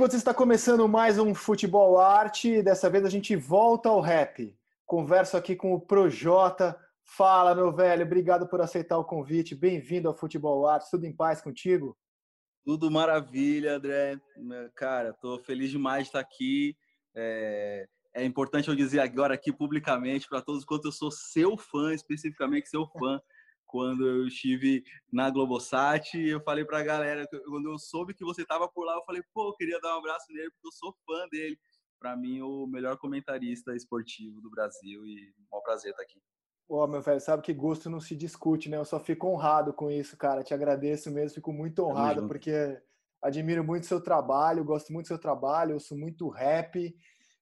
amigos, está começando mais um Futebol Arte. Dessa vez a gente volta ao rap. Converso aqui com o Projota. Fala, meu velho, obrigado por aceitar o convite. Bem-vindo ao Futebol Arte. Tudo em paz contigo? Tudo maravilha, André. Cara, tô feliz demais de estar aqui. É, é importante eu dizer agora aqui publicamente para todos quanto eu sou seu fã, especificamente seu fã quando eu estive na Globosat, eu falei para a galera, quando eu soube que você estava por lá, eu falei, pô, eu queria dar um abraço nele, porque eu sou fã dele. Para mim, o melhor comentarista esportivo do Brasil e é um prazer estar aqui. Pô, meu velho, sabe que gosto não se discute, né? Eu só fico honrado com isso, cara. Te agradeço mesmo, fico muito honrado, porque admiro muito seu trabalho, gosto muito do seu trabalho, eu sou muito rap.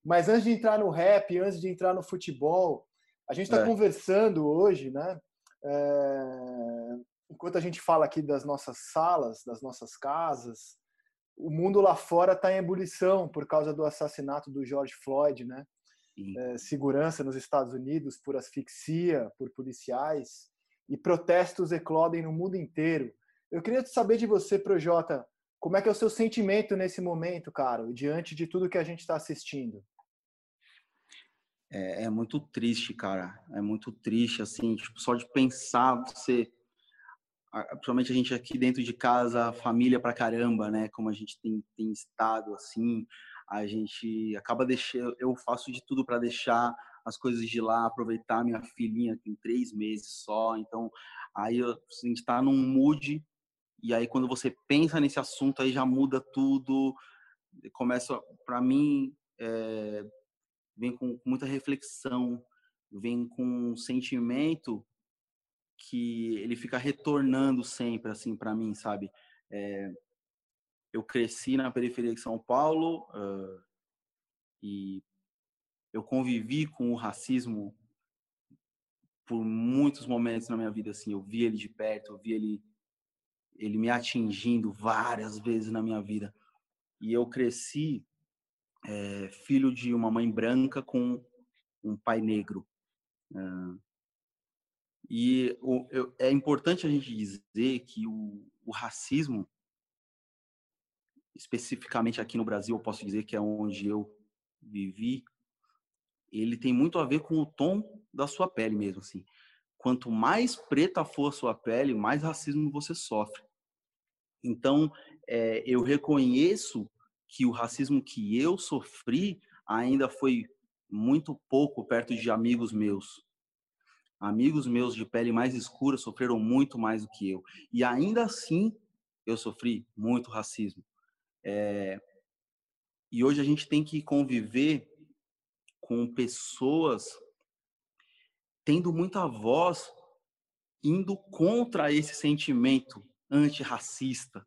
Mas antes de entrar no rap, antes de entrar no futebol, a gente está é. conversando hoje, né? É, enquanto a gente fala aqui das nossas salas, das nossas casas, o mundo lá fora está em ebulição por causa do assassinato do George Floyd, né? É, segurança nos Estados Unidos por asfixia, por policiais e protestos eclodem no mundo inteiro. Eu queria saber de você, Projota, como é que é o seu sentimento nesse momento, cara, diante de tudo que a gente está assistindo? É, é, muito triste, cara. É muito triste, assim, tipo, só de pensar você. Principalmente a gente aqui dentro de casa, família pra caramba, né? Como a gente tem, tem estado, assim, a gente acaba deixando. Eu faço de tudo para deixar as coisas de lá, aproveitar minha filhinha tem três meses só. Então, aí a gente tá num mood, e aí quando você pensa nesse assunto, aí já muda tudo. Começa, para mim, é, vem com muita reflexão, vem com um sentimento que ele fica retornando sempre assim para mim, sabe? É, eu cresci na periferia de São Paulo uh, e eu convivi com o racismo por muitos momentos na minha vida assim eu vi ele de perto eu vi ele ele me atingindo várias vezes na minha vida e eu cresci é, filho de uma mãe branca com um pai negro. Uh, e o, eu, é importante a gente dizer que o, o, racismo, especificamente aqui no Brasil, eu posso dizer que é onde eu vivi, ele tem muito a ver com o tom da sua pele mesmo, assim. Quanto mais preta for a sua pele, mais racismo você sofre. Então, é, eu reconheço que o racismo que eu sofri ainda foi muito pouco perto de amigos meus. Amigos meus de pele mais escura sofreram muito mais do que eu. E ainda assim, eu sofri muito racismo. É... E hoje a gente tem que conviver com pessoas tendo muita voz indo contra esse sentimento antirracista,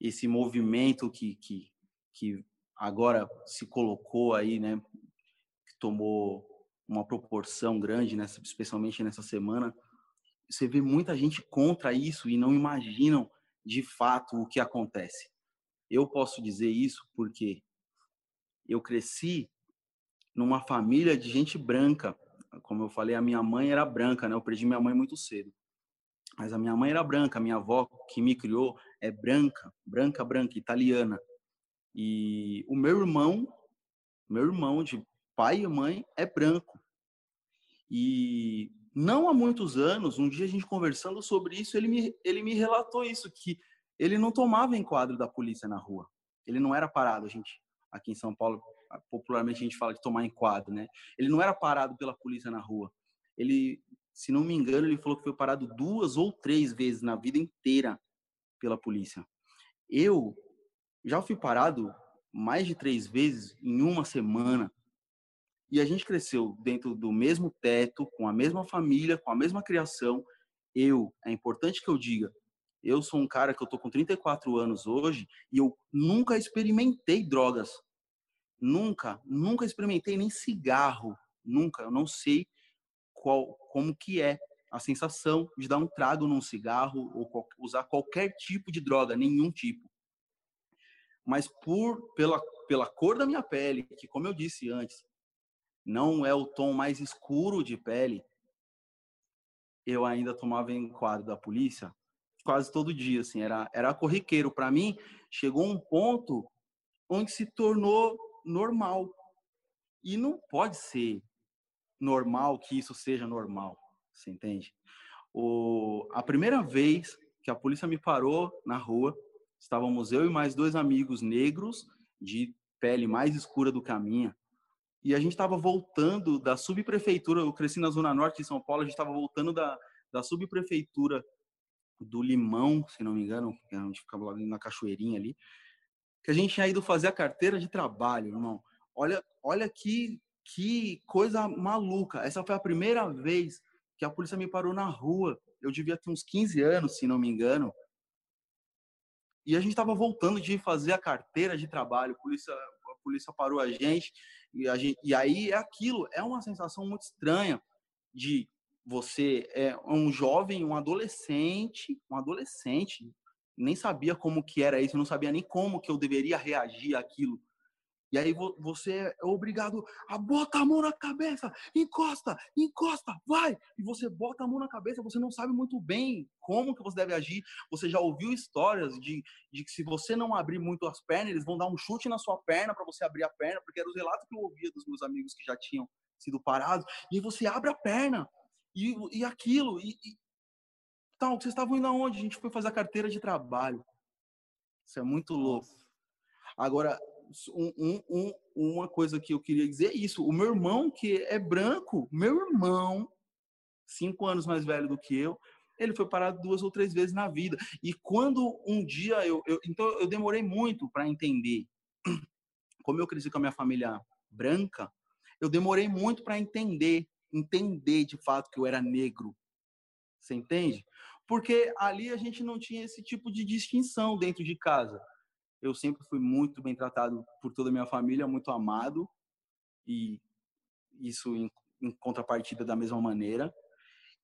esse movimento que, que, que agora se colocou aí, né, que tomou uma proporção grande, nessa, especialmente nessa semana, você vê muita gente contra isso e não imaginam de fato o que acontece. Eu posso dizer isso porque eu cresci numa família de gente branca. Como eu falei, a minha mãe era branca, né? Eu perdi minha mãe muito cedo. Mas a minha mãe era branca, a minha avó que me criou é branca, branca, branca, italiana. E o meu irmão, meu irmão de pai e mãe é branco. E não há muitos anos, um dia a gente conversando sobre isso, ele me, ele me relatou isso, que ele não tomava enquadro da polícia na rua. Ele não era parado, a gente, aqui em São Paulo, popularmente a gente fala de tomar enquadro, né? Ele não era parado pela polícia na rua. Ele, se não me engano, ele falou que foi parado duas ou três vezes na vida inteira pela polícia. Eu já fui parado mais de três vezes em uma semana. E a gente cresceu dentro do mesmo teto, com a mesma família, com a mesma criação. Eu, é importante que eu diga, eu sou um cara que eu tô com 34 anos hoje e eu nunca experimentei drogas. Nunca, nunca experimentei nem cigarro, nunca. Eu não sei qual, como que é a sensação de dar um trago num cigarro ou usar qualquer tipo de droga, nenhum tipo mas por pela, pela cor da minha pele, que como eu disse antes, não é o tom mais escuro de pele, eu ainda tomava enquadro da polícia quase todo dia, assim, era, era corriqueiro. Para mim, chegou um ponto onde se tornou normal. E não pode ser normal que isso seja normal, você entende? O, a primeira vez que a polícia me parou na rua, estávamos eu e mais dois amigos negros de pele mais escura do que a minha. E a gente estava voltando da subprefeitura, eu cresci na zona norte de São Paulo, a gente estava voltando da, da subprefeitura do Limão, se não me engano, a gente ficava ali na cachoeirinha ali, que a gente tinha ido fazer a carteira de trabalho, irmão. Olha, olha que, que coisa maluca. Essa foi a primeira vez que a polícia me parou na rua. Eu devia ter uns 15 anos, se não me engano. E a gente estava voltando de fazer a carteira de trabalho. A polícia, a polícia parou a gente e, a gente. e aí é aquilo. É uma sensação muito estranha de você é um jovem, um adolescente, um adolescente, nem sabia como que era isso, não sabia nem como que eu deveria reagir àquilo. E aí você é obrigado a botar a mão na cabeça, encosta, encosta, vai! E você bota a mão na cabeça, você não sabe muito bem como que você deve agir. Você já ouviu histórias de, de que se você não abrir muito as pernas, eles vão dar um chute na sua perna para você abrir a perna, porque era os relatos que eu ouvia dos meus amigos que já tinham sido parados. E você abre a perna, e, e aquilo. E, e... Então, vocês estavam indo aonde? A gente foi fazer a carteira de trabalho. Isso é muito louco. Agora, um, um, um, uma coisa que eu queria dizer é isso. O meu irmão, que é branco, meu irmão, cinco anos mais velho do que eu, ele foi parado duas ou três vezes na vida. E quando um dia eu. eu então, eu demorei muito para entender. Como eu cresci com a minha família branca, eu demorei muito para entender entender de fato que eu era negro. Você entende? Porque ali a gente não tinha esse tipo de distinção dentro de casa. Eu sempre fui muito bem tratado por toda a minha família, muito amado, e isso em, em contrapartida da mesma maneira.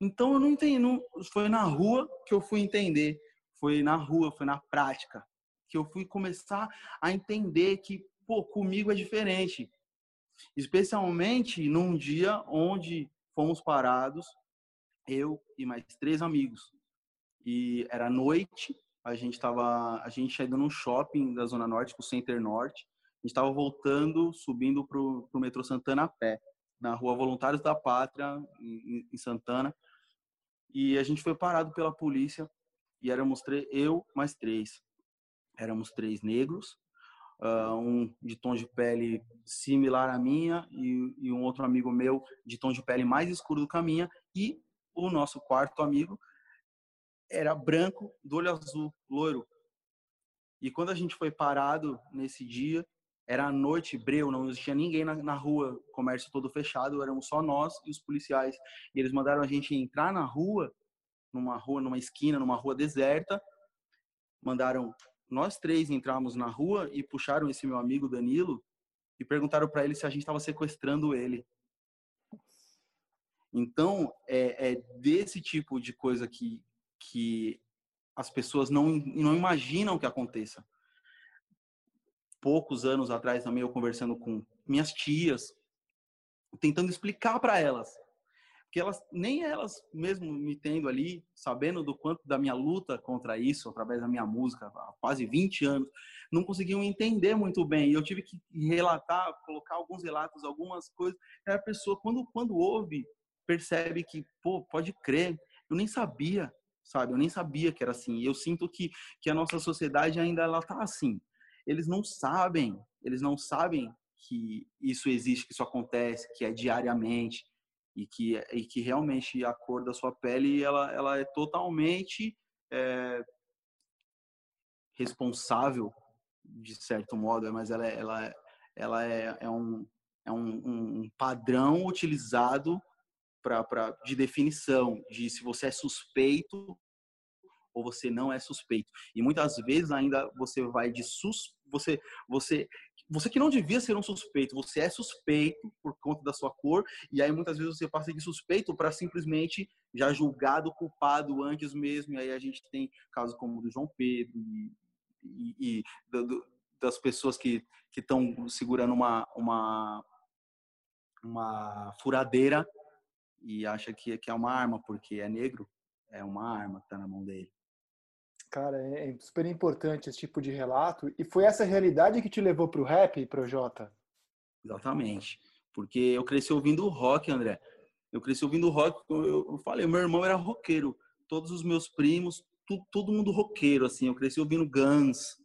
Então eu não entendi, não, foi na rua que eu fui entender, foi na rua, foi na prática que eu fui começar a entender que, pô, comigo é diferente. Especialmente num dia onde fomos parados, eu e mais três amigos. E era noite, a gente estava a gente chegando no shopping da Zona Norte, o Center Norte. A gente estava voltando, subindo para o metrô Santana a pé, na rua Voluntários da Pátria, em, em Santana. E a gente foi parado pela polícia e éramos três, eu mais três. Éramos três negros, uh, um de tom de pele similar à minha e, e, um outro amigo meu de tom de pele mais escuro do que a minha e o nosso quarto amigo era branco, do olho azul, loiro. E quando a gente foi parado nesse dia, era a noite, breu, não existia ninguém na, na rua, comércio todo fechado, éramos só nós e os policiais. E eles mandaram a gente entrar na rua, numa rua, numa esquina, numa rua deserta, mandaram nós três entramos na rua e puxaram esse meu amigo Danilo e perguntaram para ele se a gente estava sequestrando ele. Então, é, é, desse tipo de coisa que, que as pessoas não, não imaginam que aconteça. Poucos anos atrás também eu conversando com minhas tias, tentando explicar para elas que elas nem elas mesmo me tendo ali, sabendo do quanto da minha luta contra isso através da minha música há quase 20 anos, não conseguiam entender muito bem. E eu tive que relatar, colocar alguns relatos, algumas coisas. E a pessoa quando quando ouve, percebe que, pô, pode crer, eu nem sabia, sabe? Eu nem sabia que era assim. E eu sinto que que a nossa sociedade ainda ela tá assim. Eles não sabem, eles não sabem que isso existe, que isso acontece, que é diariamente e que, e que realmente a cor da sua pele ela, ela é totalmente é, responsável de certo modo, mas ela, é, ela, ela é, é, um, é um, um padrão utilizado pra, pra, de definição de se você é suspeito ou você não é suspeito. E muitas vezes ainda você vai de sus, você você você que não devia ser um suspeito, você é suspeito por conta da sua cor, e aí muitas vezes você passa de suspeito para simplesmente já julgado culpado antes mesmo, e aí a gente tem casos como o do João Pedro e, e, e do, das pessoas que estão segurando uma, uma, uma furadeira e acha que, que é uma arma porque é negro, é uma arma que está na mão dele. Cara, é, é super importante esse tipo de relato. E foi essa realidade que te levou para o rap, Projota? Exatamente. Porque eu cresci ouvindo rock, André. Eu cresci ouvindo rock. Eu falei, meu irmão era roqueiro. Todos os meus primos, tu, todo mundo roqueiro, assim. Eu cresci ouvindo Guns,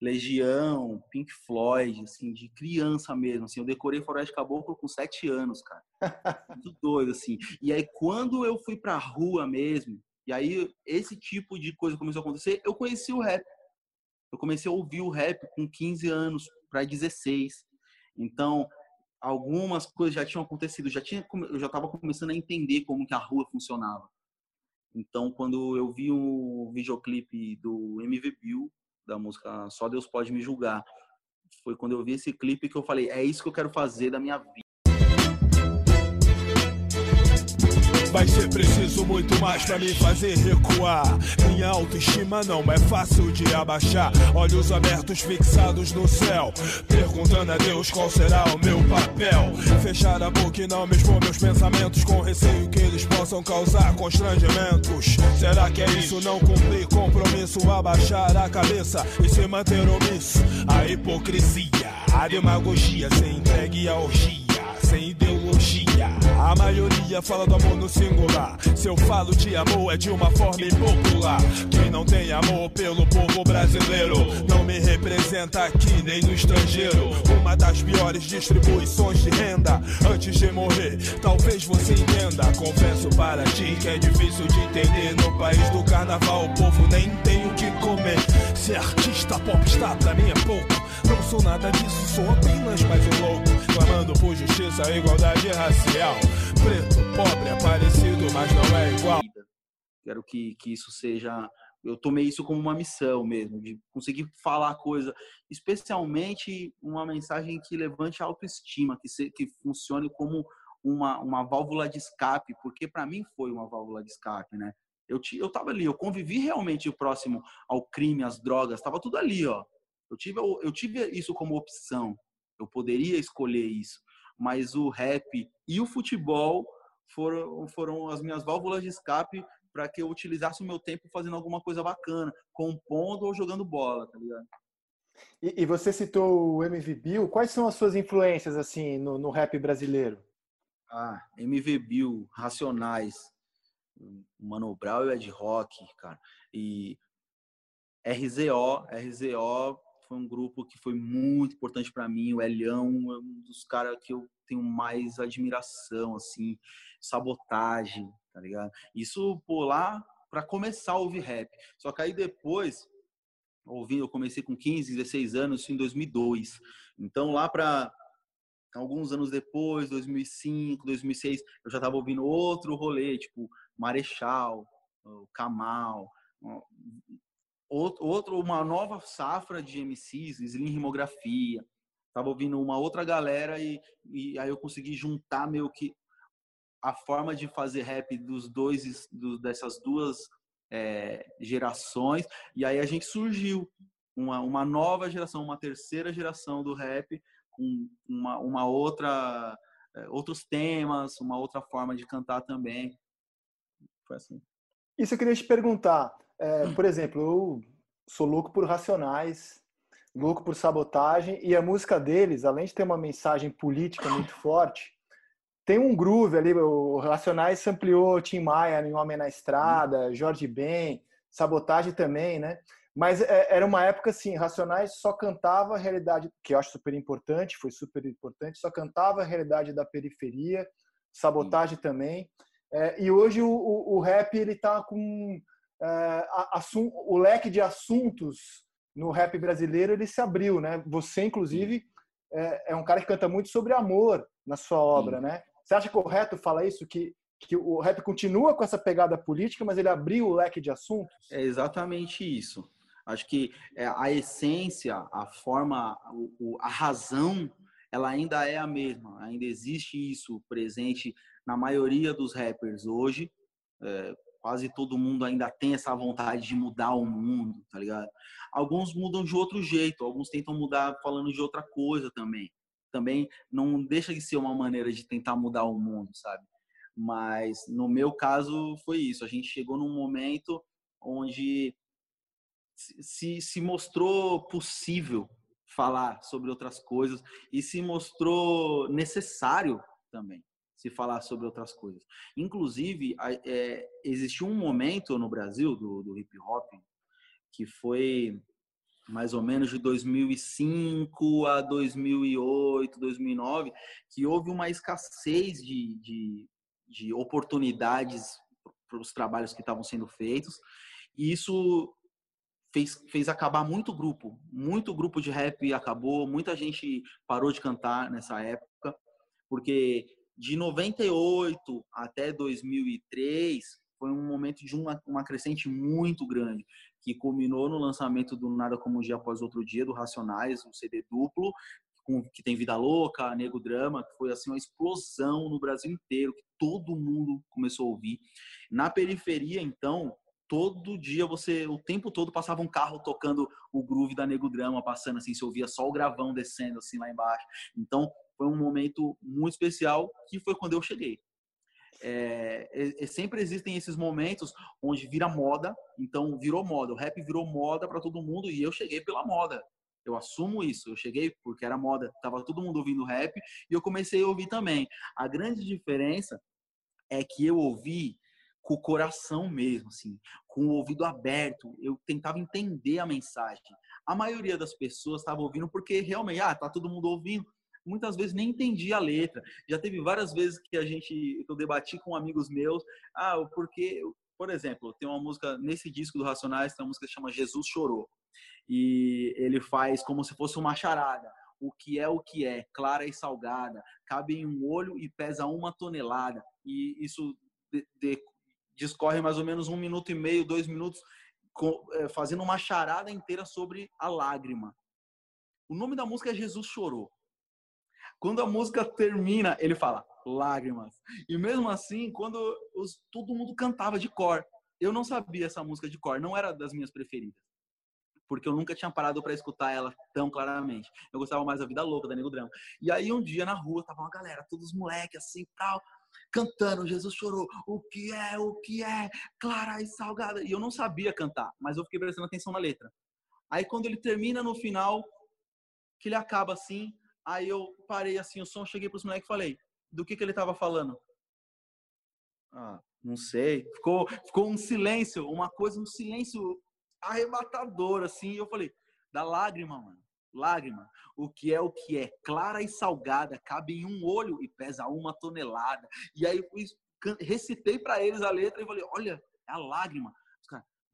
Legião, Pink Floyd, assim, de criança mesmo. Assim, eu decorei Floresta Caboclo com sete anos, cara. Muito doido, assim. E aí, quando eu fui pra rua mesmo, e aí, esse tipo de coisa começou a acontecer. Eu conheci o rap. Eu comecei a ouvir o rap com 15 anos para 16. Então, algumas coisas já tinham acontecido. Já tinha, eu já estava começando a entender como que a rua funcionava. Então, quando eu vi o videoclipe do MV Bill, da música Só Deus Pode Me Julgar, foi quando eu vi esse clipe que eu falei: é isso que eu quero fazer da minha Vai ser preciso muito mais para me fazer recuar. Minha autoestima não é fácil de abaixar. Olhos abertos fixados no céu, perguntando a Deus qual será o meu papel. Fechar a boca e não me expor meus pensamentos, com receio que eles possam causar constrangimentos. Será que é isso? Não cumprir compromisso, abaixar a cabeça e se manter omisso? A hipocrisia, a demagogia, se entregue à orgia, sem ideologia. A maioria fala do amor no singular. Se eu falo de amor é de uma forma impopular. Quem não tem amor pelo povo brasileiro não me representa aqui nem no estrangeiro. Uma das piores distribuições de renda antes de morrer. Talvez você entenda. Confesso para ti que é difícil de entender. No país do carnaval o povo nem tem o que comer. Ser artista pop está pra mim é pouco. Não sou nada disso, sou apenas mais um louco. Clamando por justiça e igualdade racial. Preto, pobre, é parecido, mas não é igual. Quero que, que isso seja. Eu tomei isso como uma missão mesmo, de conseguir falar coisa, especialmente uma mensagem que levante a autoestima, que, se, que funcione como uma, uma válvula de escape, porque para mim foi uma válvula de escape, né? Eu, eu tava ali, eu convivi realmente próximo ao crime, às drogas, tava tudo ali, ó. Eu tive, eu tive isso como opção. Eu poderia escolher isso. Mas o rap e o futebol foram, foram as minhas válvulas de escape para que eu utilizasse o meu tempo fazendo alguma coisa bacana, compondo ou jogando bola, tá ligado? E, e você citou o MV Bill. Quais são as suas influências assim no, no rap brasileiro? Ah, MV Bill, Racionais, Mano Brown e Ed Rock, cara. E RZO, RZO foi um grupo que foi muito importante para mim. O Elião é um dos caras que eu tenho mais admiração, assim, sabotagem, tá ligado? Isso por lá para começar a ouvir rap. Só que aí depois, ouvindo, eu comecei com 15, 16 anos, isso em 2002. Então lá para alguns anos depois, 2005, 2006, eu já tava ouvindo outro rolê, tipo Marechal, Kamal, outro, uma nova safra de MCs, Slim Rimografia. Tava ouvindo uma outra galera e, e aí eu consegui juntar meio que a forma de fazer rap dos dois, do, dessas duas é, gerações. E aí a gente surgiu uma, uma nova geração, uma terceira geração do rap com uma, uma outra é, outros temas, uma outra forma de cantar também. Foi assim. Isso eu queria te perguntar. É, por exemplo, eu sou louco por Racionais, louco por Sabotagem, e a música deles, além de ter uma mensagem política muito forte, tem um groove ali. O Racionais ampliou Tim Maia em Homem na Estrada, Jorge Ben, Sabotagem também, né? Mas é, era uma época assim, Racionais só cantava a realidade, que eu acho super importante, foi super importante, só cantava a realidade da periferia, Sabotagem também. É, e hoje o, o, o rap ele tá com o leque de assuntos no rap brasileiro ele se abriu, né? Você, inclusive, é, é um cara que canta muito sobre amor na sua obra, Sim. né? Você acha correto falar isso que que o rap continua com essa pegada política, mas ele abriu o leque de assuntos? É exatamente isso. Acho que é, a essência, a forma, a razão, ela ainda é a mesma. Ainda existe isso presente na maioria dos rappers hoje. É, quase todo mundo ainda tem essa vontade de mudar o mundo, tá ligado? Alguns mudam de outro jeito, alguns tentam mudar falando de outra coisa também. Também não deixa de ser uma maneira de tentar mudar o mundo, sabe? Mas no meu caso foi isso. A gente chegou num momento onde se, se mostrou possível falar sobre outras coisas e se mostrou necessário também se falar sobre outras coisas. Inclusive, é, existiu um momento no Brasil do, do hip hop que foi mais ou menos de 2005 a 2008, 2009, que houve uma escassez de, de, de oportunidades para os trabalhos que estavam sendo feitos. E isso fez, fez acabar muito grupo. Muito grupo de rap acabou, muita gente parou de cantar nessa época, porque de 98 até 2003 foi um momento de uma, uma crescente muito grande, que culminou no lançamento do Nada Como um Dia Após Outro Dia, do Racionais, um CD duplo, com, que tem Vida Louca, Nego Drama, que foi assim uma explosão no Brasil inteiro, que todo mundo começou a ouvir. Na periferia, então, todo dia você, o tempo todo passava um carro tocando o groove da Nego Drama, passando assim, você ouvia só o gravão descendo assim lá embaixo. Então, foi um momento muito especial que foi quando eu cheguei. É, é, sempre existem esses momentos onde vira moda, então virou moda, o rap virou moda para todo mundo e eu cheguei pela moda. Eu assumo isso. Eu cheguei porque era moda, tava todo mundo ouvindo rap e eu comecei a ouvir também. A grande diferença é que eu ouvi com o coração mesmo, assim, com o ouvido aberto. Eu tentava entender a mensagem. A maioria das pessoas estava ouvindo porque realmente, ah, tá todo mundo ouvindo. Muitas vezes nem entendia a letra. Já teve várias vezes que a gente, eu debati com amigos meus, ah, porque, por exemplo, tem uma música nesse disco do Racionais, tem uma música que chama Jesus Chorou e ele faz como se fosse uma charada. O que é o que é, clara e salgada, cabe em um olho e pesa uma tonelada. E isso de, de, discorre mais ou menos um minuto e meio, dois minutos, com, é, fazendo uma charada inteira sobre a lágrima. O nome da música é Jesus Chorou. Quando a música termina, ele fala lágrimas. E mesmo assim, quando os, todo mundo cantava de cor, eu não sabia essa música de cor, não era das minhas preferidas porque eu nunca tinha parado para escutar ela tão claramente. Eu gostava mais da Vida Louca, da Nego Drama. E aí um dia na rua tava uma galera, todos os moleques assim, tal, cantando, Jesus chorou, o que é, o que é, clara e salgada. E eu não sabia cantar, mas eu fiquei prestando atenção na letra. Aí quando ele termina no final, que ele acaba assim, aí eu parei assim o som, cheguei pros moleques e falei, do que que ele tava falando? Ah, não sei. Ficou, ficou um silêncio, uma coisa, um silêncio arrebatador, assim. E eu falei, da lágrima, mano. Lágrima. O que é o que é? Clara e salgada, cabe em um olho e pesa uma tonelada. E aí recitei para eles a letra e falei, olha, é a lágrima.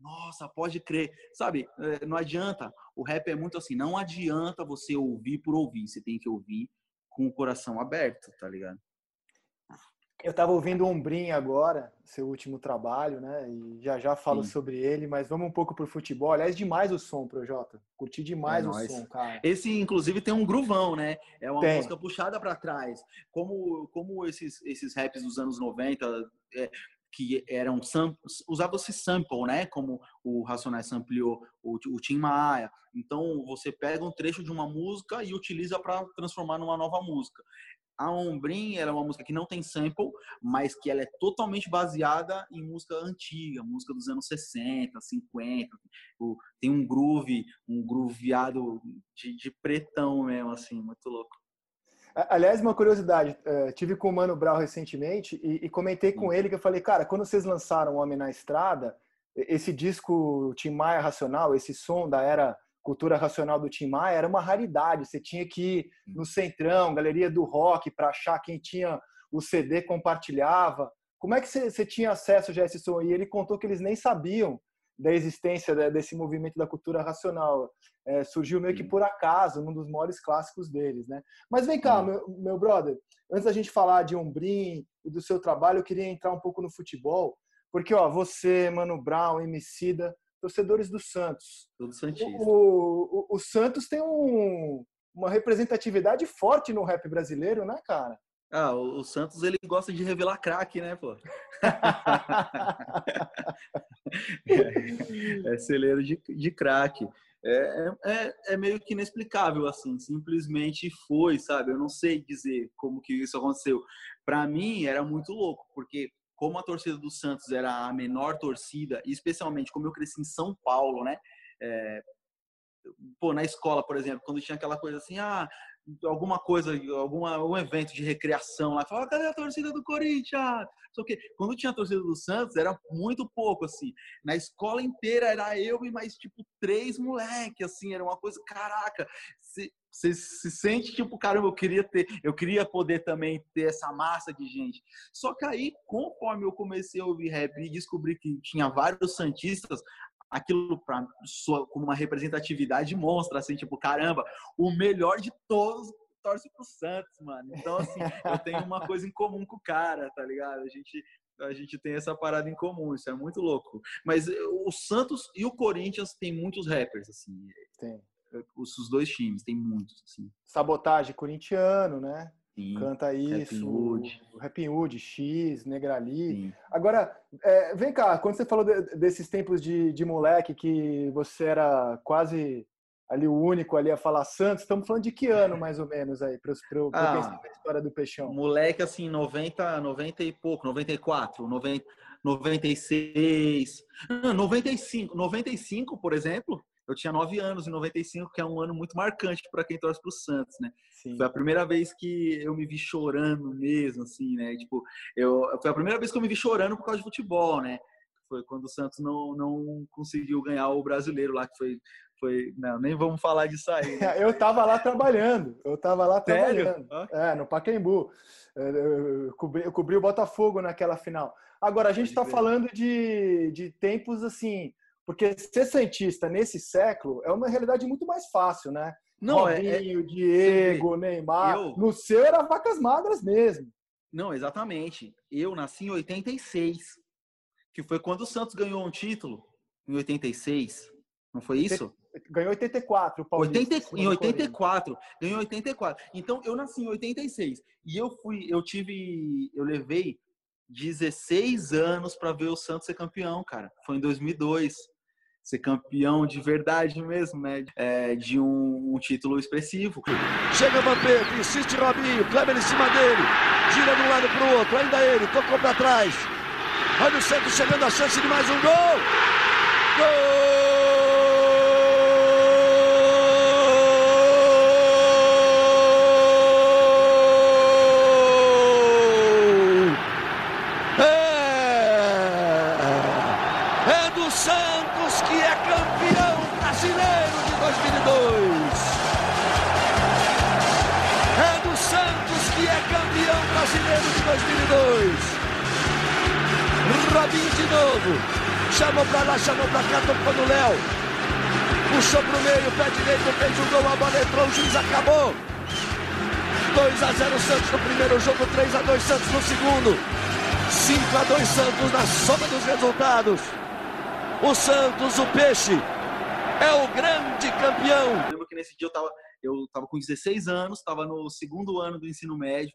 Nossa, pode crer. Sabe, é, não adianta. O rap é muito assim, não adianta você ouvir por ouvir. Você tem que ouvir com o coração aberto, tá ligado? Eu estava ouvindo Ombrim agora, seu último trabalho, né? E já já falo Sim. sobre ele, mas vamos um pouco pro futebol. Aliás, demais o som, Projota. Curti demais é o som, cara. Esse, inclusive, tem um gruvão, né? É uma tem. música puxada para trás. Como, como esses, esses raps dos anos 90, é, que eram usava-se sample, né? Como o Racionais ampliou o, o Tim Maia. Então você pega um trecho de uma música e utiliza para transformar numa nova música. A Ombrim ela é uma música que não tem sample, mas que ela é totalmente baseada em música antiga, música dos anos 60, 50. Tem um groove, um grooveado de, de pretão mesmo, assim, muito louco. Aliás, uma curiosidade, uh, tive com o Mano Brown recentemente e, e comentei com ele que eu falei, cara, quando vocês lançaram Homem na Estrada, esse disco Tim Maia Racional, esse som da era cultura racional do Tim Maia era uma raridade. Você tinha que ir no Centrão, Galeria do Rock, para achar quem tinha o CD compartilhava. Como é que você, você, tinha acesso já a esse som? E ele contou que eles nem sabiam da existência desse movimento da cultura racional. É, surgiu meio que por acaso, num dos maiores clássicos deles, né? Mas vem cá, meu, meu brother, antes da gente falar de Ombrim e do seu trabalho, eu queria entrar um pouco no futebol, porque ó, você, Mano Brown, Emicida, torcedores do Santos. Tudo Santista. O, o, o Santos tem um, uma representatividade forte no rap brasileiro, né, cara? Ah, o, o Santos ele gosta de revelar craque, né, pô? é, é celeiro de, de craque. É, é, é, meio que inexplicável, assim, simplesmente foi, sabe? Eu não sei dizer como que isso aconteceu. Para mim era muito louco, porque como a torcida do Santos era a menor torcida, e especialmente como eu cresci em São Paulo, né? É, pô, na escola, por exemplo, quando tinha aquela coisa assim, ah, alguma coisa, alguma, um evento de recreação lá, falava, cadê a torcida do Corinthians? Só que quando tinha a torcida do Santos, era muito pouco, assim. Na escola inteira era eu e mais, tipo, três moleques, assim, era uma coisa, caraca, você se sente tipo, caramba, eu queria ter, eu queria poder também ter essa massa de gente. Só que aí, conforme eu comecei a ouvir rap e descobri que tinha vários santistas, aquilo para como uma representatividade mostra assim, tipo, caramba, o melhor de todos torce pro Santos, mano. Então assim, eu tenho uma coisa em comum com o cara, tá ligado? A gente a gente tem essa parada em comum, isso é muito louco. Mas o Santos e o Corinthians tem muitos rappers assim. Tem. Os, os dois times, tem muitos assim. Sabotagem corintiano, né? Sim, Canta isso, Rapping Hood, X, Negrali. Sim. Agora, é, vem cá, quando você falou de, desses tempos de, de moleque que você era quase ali o único ali a falar Santos, estamos falando de que ano mais ou menos aí, para eu ah, pensar na história do Peixão? Moleque assim, 90, 90 e pouco, 94, 90, 96, 95, 95, por exemplo, eu tinha nove anos em 95, que é um ano muito marcante para quem torce para o Santos, né? Sim. Foi a primeira vez que eu me vi chorando mesmo, assim, né? Tipo, eu, foi a primeira vez que eu me vi chorando por causa de futebol, né? Foi quando o Santos não, não conseguiu ganhar o brasileiro lá, que foi. foi não, nem vamos falar disso aí. Né? eu tava lá trabalhando, eu tava lá Sério? trabalhando. É, no Pacaembu. Eu cobri, eu cobri o Botafogo naquela final. Agora, a gente está falando de, de tempos assim porque ser cientista nesse século é uma realidade muito mais fácil, né? Não, é, Robinho, é, Diego, Neymar. Eu, no seu era vacas magras mesmo. Não, exatamente. Eu nasci em 86, que foi quando o Santos ganhou um título em 86. Não foi isso? Ganhou 84, o Paulista. 80, em 84, ganhou 84. Então eu nasci em 86 e eu fui, eu tive, eu levei 16 anos para ver o Santos ser campeão, cara. Foi em 2002 ser campeão de verdade mesmo, né? É, de um, um, título expressivo. Chega Vampeta, insiste Robinho, Kleber em cima dele, gira de um lado para o outro, ainda ele, tocou para trás. Olha o Santos chegando a chance de mais um gol! Gol! Segundo. 5 a 2 Santos na soma dos resultados. O Santos, o peixe, é o grande campeão. Eu lembro que nesse dia eu tava, eu tava com 16 anos, estava no segundo ano do ensino médio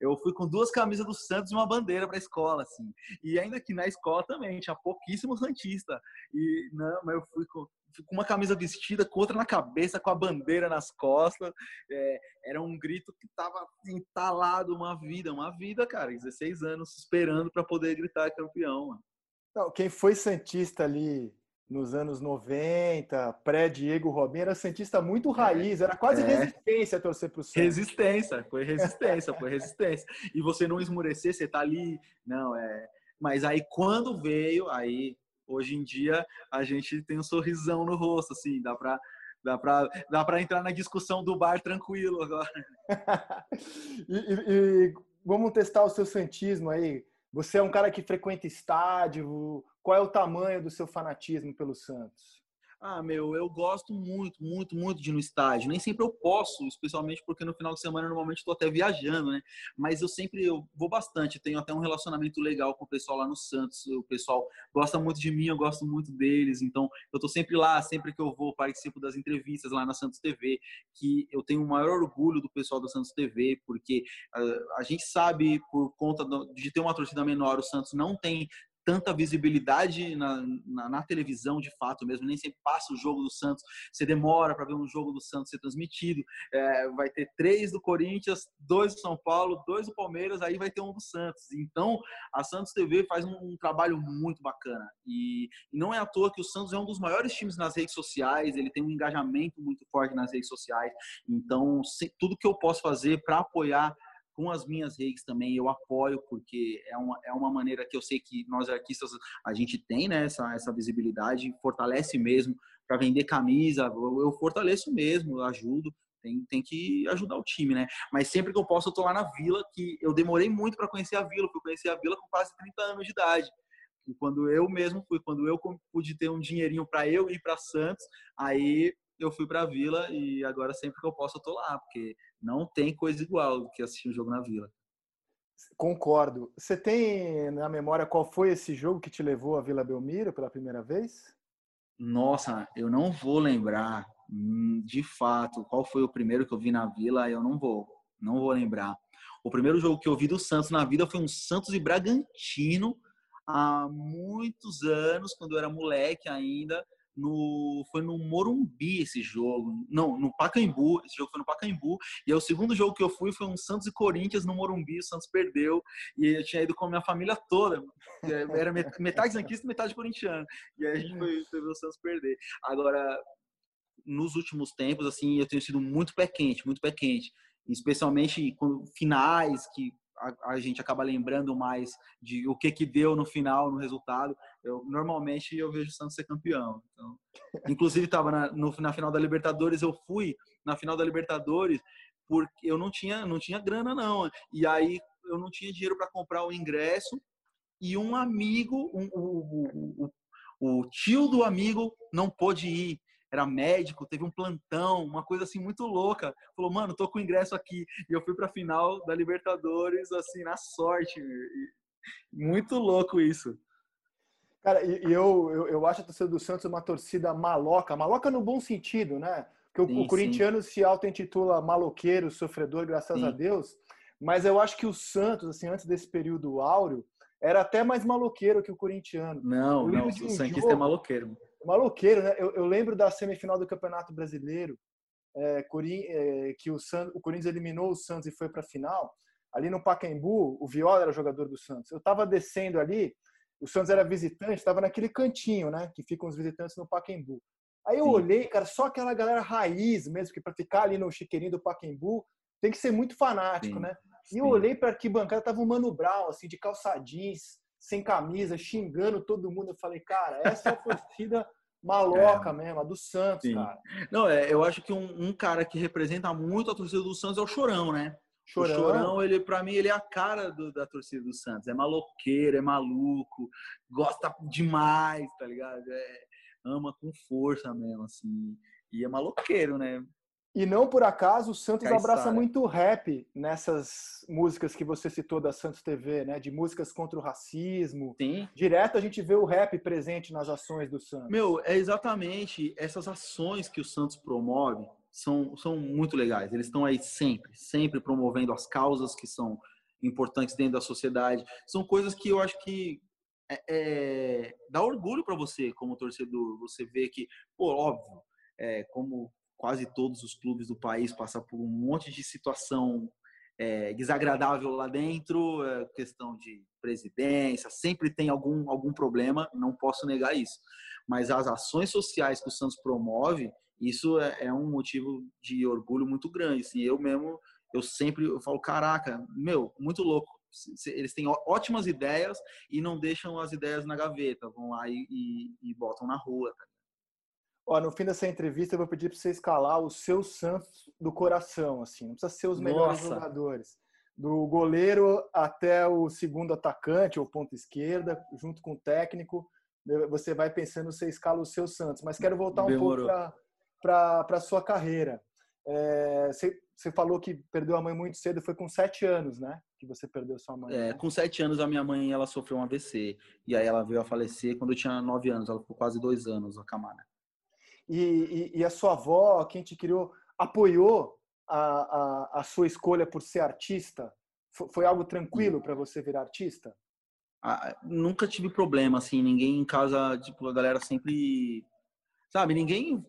eu fui com duas camisas do Santos e uma bandeira para a escola, assim. E ainda que na escola também tinha pouquíssimo santista. E não, mas eu fui com, fui com uma camisa vestida, com outra na cabeça, com a bandeira nas costas. É, era um grito que tava entalado uma vida, uma vida, cara. 16 anos esperando para poder gritar campeão. Mano. Não, quem foi santista ali nos anos 90, pré-Diego Robinho, era cientista muito é, raiz, era quase é. resistência a torcer pro Santos. Resistência, foi resistência, foi resistência. E você não esmurecer, você tá ali, não, é... Mas aí quando veio, aí hoje em dia a gente tem um sorrisão no rosto, assim, dá pra, dá pra, dá pra entrar na discussão do bar tranquilo agora. e, e, e vamos testar o seu santismo aí. Você é um cara que frequenta estádio, qual é o tamanho do seu fanatismo pelo Santos? Ah, meu, eu gosto muito, muito, muito de ir no estádio. Nem sempre eu posso, especialmente porque no final de semana normalmente estou até viajando, né? Mas eu sempre eu vou bastante. Tenho até um relacionamento legal com o pessoal lá no Santos. O pessoal gosta muito de mim, eu gosto muito deles. Então, eu estou sempre lá, sempre que eu vou, participo das entrevistas lá na Santos TV, que eu tenho o maior orgulho do pessoal da Santos TV, porque uh, a gente sabe, por conta de ter uma torcida menor, o Santos não tem tanta visibilidade na, na, na, televisão de fato mesmo, nem sempre passa o jogo do Santos, você demora para ver um jogo do Santos ser transmitido, é, vai ter três do Corinthians, dois do São Paulo, dois do Palmeiras, aí vai ter um do Santos. Então, a Santos TV faz um, um trabalho muito bacana e, e, não é à toa que o Santos é um dos maiores times nas redes sociais, ele tem um engajamento muito forte nas redes sociais, então se, tudo que eu posso fazer para apoiar com as minhas redes também eu apoio, porque é uma, é uma maneira que eu sei que nós artistas a gente tem, né, essa, essa visibilidade, fortalece mesmo para vender camisa, eu, eu fortaleço mesmo, eu ajudo, tem, tem que ajudar o time, né? Mas sempre que eu posso, eu tô lá na Vila, que eu demorei muito para conhecer a Vila, porque eu conheci a Vila com quase 30 anos de idade. E quando eu mesmo fui, quando eu pude ter um dinheirinho para eu ir para Santos, aí eu fui para a Vila e agora sempre que eu posso eu tô lá, porque não tem coisa igual do que assistir um jogo na Vila. Concordo. Você tem na memória qual foi esse jogo que te levou à Vila Belmiro pela primeira vez? Nossa, eu não vou lembrar hum, de fato qual foi o primeiro que eu vi na Vila, eu não vou, não vou lembrar. O primeiro jogo que eu vi do Santos na vida foi um Santos e Bragantino há muitos anos, quando eu era moleque ainda no foi no Morumbi esse jogo. Não, no Pacaembu. Esse jogo foi no Pacaembu. E o segundo jogo que eu fui foi um Santos e Corinthians no Morumbi. O Santos perdeu. E eu tinha ido com a minha família toda. Era metade e metade corintiano. E aí a gente foi, foi ver o Santos perder. Agora, nos últimos tempos, assim, eu tenho sido muito pé quente, muito pé quente. Especialmente com finais que a, a, gente acaba lembrando mais de o que que deu no final, no resultado. Eu normalmente eu vejo o Santos ser campeão. Então, inclusive estava na, na final da Libertadores, eu fui na final da Libertadores porque eu não tinha não tinha grana não. E aí eu não tinha dinheiro para comprar o ingresso e um amigo, um, o, o, o, o tio do amigo não pôde ir era médico, teve um plantão, uma coisa assim muito louca. Falou, mano, tô com ingresso aqui. E eu fui pra final da Libertadores, assim, na sorte. Muito louco isso. Cara, e eu, eu, eu acho a torcida do Santos uma torcida maloca, maloca no bom sentido, né? Porque sim, o, o corintiano sim. se auto-intitula maloqueiro, sofredor, graças sim. a Deus. Mas eu acho que o Santos, assim, antes desse período áureo, era até mais maloqueiro que o corintiano. Não, não, o Santista é maloqueiro maloqueiro, né? Eu, eu, lembro da semifinal do Campeonato Brasileiro, é, Corin, é, que o, San, o Corinthians eliminou o Santos e foi para a final. Ali no Pacaembu, o Viola era jogador do Santos. Eu estava descendo ali, o Santos era visitante, estava naquele cantinho, né? Que ficam os visitantes no Pacaembu. Aí eu Sim. olhei, cara, só aquela galera raiz mesmo, que para ficar ali no chiqueirinho do Pacaembu tem que ser muito fanático, Sim. né? E eu olhei para arquibancada, tava o Mano Brown, assim, de calça jeans, sem camisa, xingando todo mundo. Eu falei, cara, essa é a torcida maloca é. mesmo, a do Santos, Sim. cara. Não, é, eu acho que um, um, cara que representa muito a torcida do Santos é o Chorão, né? Chorão. O Chorão, ele, pra mim, ele é a cara do, da torcida do Santos. É maloqueiro, é maluco, gosta demais, tá ligado? É, ama com força mesmo, assim. E é maloqueiro, né? E não por acaso o Santos abraça muito rap nessas músicas que você citou da Santos TV, né? De músicas contra o racismo. Sim. Direto a gente vê o rap presente nas ações do Santos. Meu, é exatamente essas ações que o Santos promove são, são muito legais. Eles estão aí sempre, sempre promovendo as causas que são importantes dentro da sociedade. São coisas que eu acho que é, é, dá orgulho para você como torcedor. Você vê que, pô, óbvio, é, como quase todos os clubes do país passam por um monte de situação é, desagradável lá dentro, é, questão de presidência, sempre tem algum, algum problema, não posso negar isso. Mas as ações sociais que o Santos promove, isso é, é um motivo de orgulho muito grande. Assim, eu mesmo, eu sempre eu falo, caraca, meu, muito louco. Eles têm ótimas ideias e não deixam as ideias na gaveta, vão lá e, e, e botam na rua. Tá? Ó, no fim dessa entrevista, eu vou pedir para você escalar o seu Santos do coração, assim. Não precisa ser os melhores Nossa. jogadores. Do goleiro até o segundo atacante, ou ponta esquerda, junto com o técnico. Você vai pensando, você escala o seu Santos. Mas quero voltar um Demorou. pouco para a sua carreira. É, você, você falou que perdeu a mãe muito cedo, foi com sete anos, né? Que você perdeu sua mãe. É, com sete anos a minha mãe ela sofreu um AVC. E aí ela veio a falecer quando eu tinha nove anos. Ela ficou quase dois anos, a Camara e, e, e a sua avó, quem te criou, apoiou a, a, a sua escolha por ser artista? Foi, foi algo tranquilo para você virar artista? nunca tive problema, assim, ninguém em casa, tipo, a galera sempre sabe, ninguém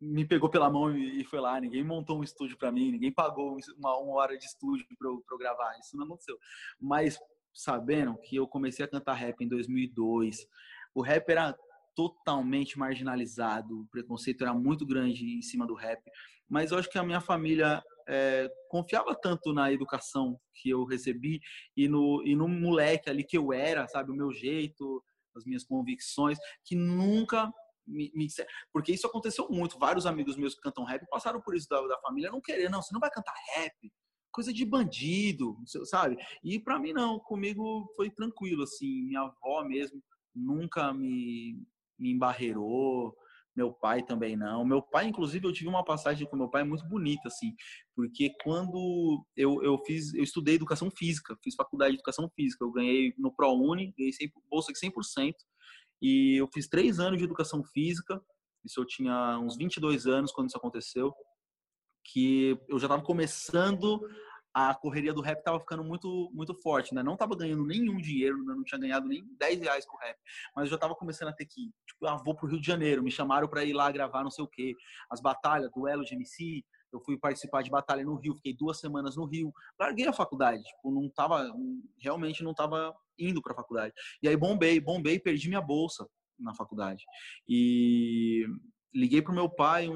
me pegou pela mão e foi lá, ninguém montou um estúdio para mim, ninguém pagou uma, uma hora de estúdio para eu, eu, gravar, isso não aconteceu. Mas sabendo que eu comecei a cantar rap em 2002, o rap era totalmente marginalizado, o preconceito era muito grande em cima do rap, mas eu acho que a minha família é, confiava tanto na educação que eu recebi e no, e no moleque ali que eu era, sabe, o meu jeito, as minhas convicções, que nunca me, me, porque isso aconteceu muito. Vários amigos meus que cantam rap passaram por isso da, da família, não querer, não, você não vai cantar rap, coisa de bandido, sabe? E para mim não, comigo foi tranquilo, assim, minha avó mesmo nunca me, me embarreirou, meu pai também não. Meu pai, inclusive, eu tive uma passagem com meu pai muito bonita, assim, porque quando eu, eu fiz, eu estudei educação física, fiz faculdade de educação física, eu ganhei no ProUni, ganhei bolsa de 100%, e eu fiz três anos de educação física, isso eu tinha uns 22 anos quando isso aconteceu, que eu já estava começando a correria do rap estava ficando muito muito forte, né? Não estava ganhando nenhum dinheiro, não tinha ganhado nem 10 reais com o rap, mas eu já estava começando a ter que, tipo, ah, vou pro Rio de Janeiro, me chamaram para ir lá gravar não sei o quê, as batalhas, duelo de MC, eu fui participar de batalha no Rio, fiquei duas semanas no Rio, larguei a faculdade, tipo, não tava, realmente não tava indo para a faculdade. E aí bombei, bombei, perdi minha bolsa na faculdade. E liguei pro meu pai,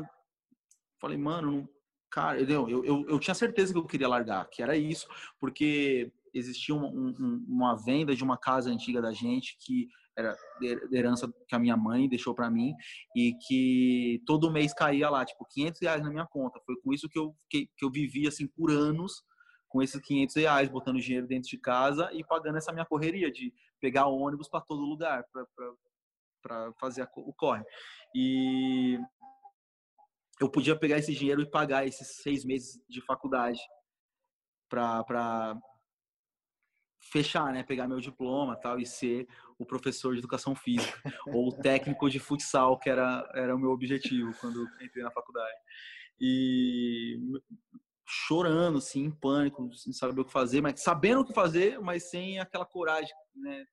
falei, mano, cara, eu, eu, eu, tinha certeza que eu queria largar, que era isso, porque existia um, um, uma venda de uma casa antiga da gente que era herança que a minha mãe deixou para mim e que todo mês caía lá, tipo, 500 reais na minha conta. Foi com isso que eu, que, que eu vivi, assim, por anos, com esses 500 reais, botando dinheiro dentro de casa e pagando essa minha correria de pegar ônibus para todo lugar, para fazer a, o corre. E eu podia pegar esse dinheiro e pagar esses seis meses de faculdade para fechar, né, pegar meu diploma, tal, e ser o professor de educação física ou o técnico de futsal, que era era o meu objetivo quando entrei na faculdade. E chorando, assim, em pânico, sem saber o que fazer, mas sabendo o que fazer, mas sem aquela coragem, né?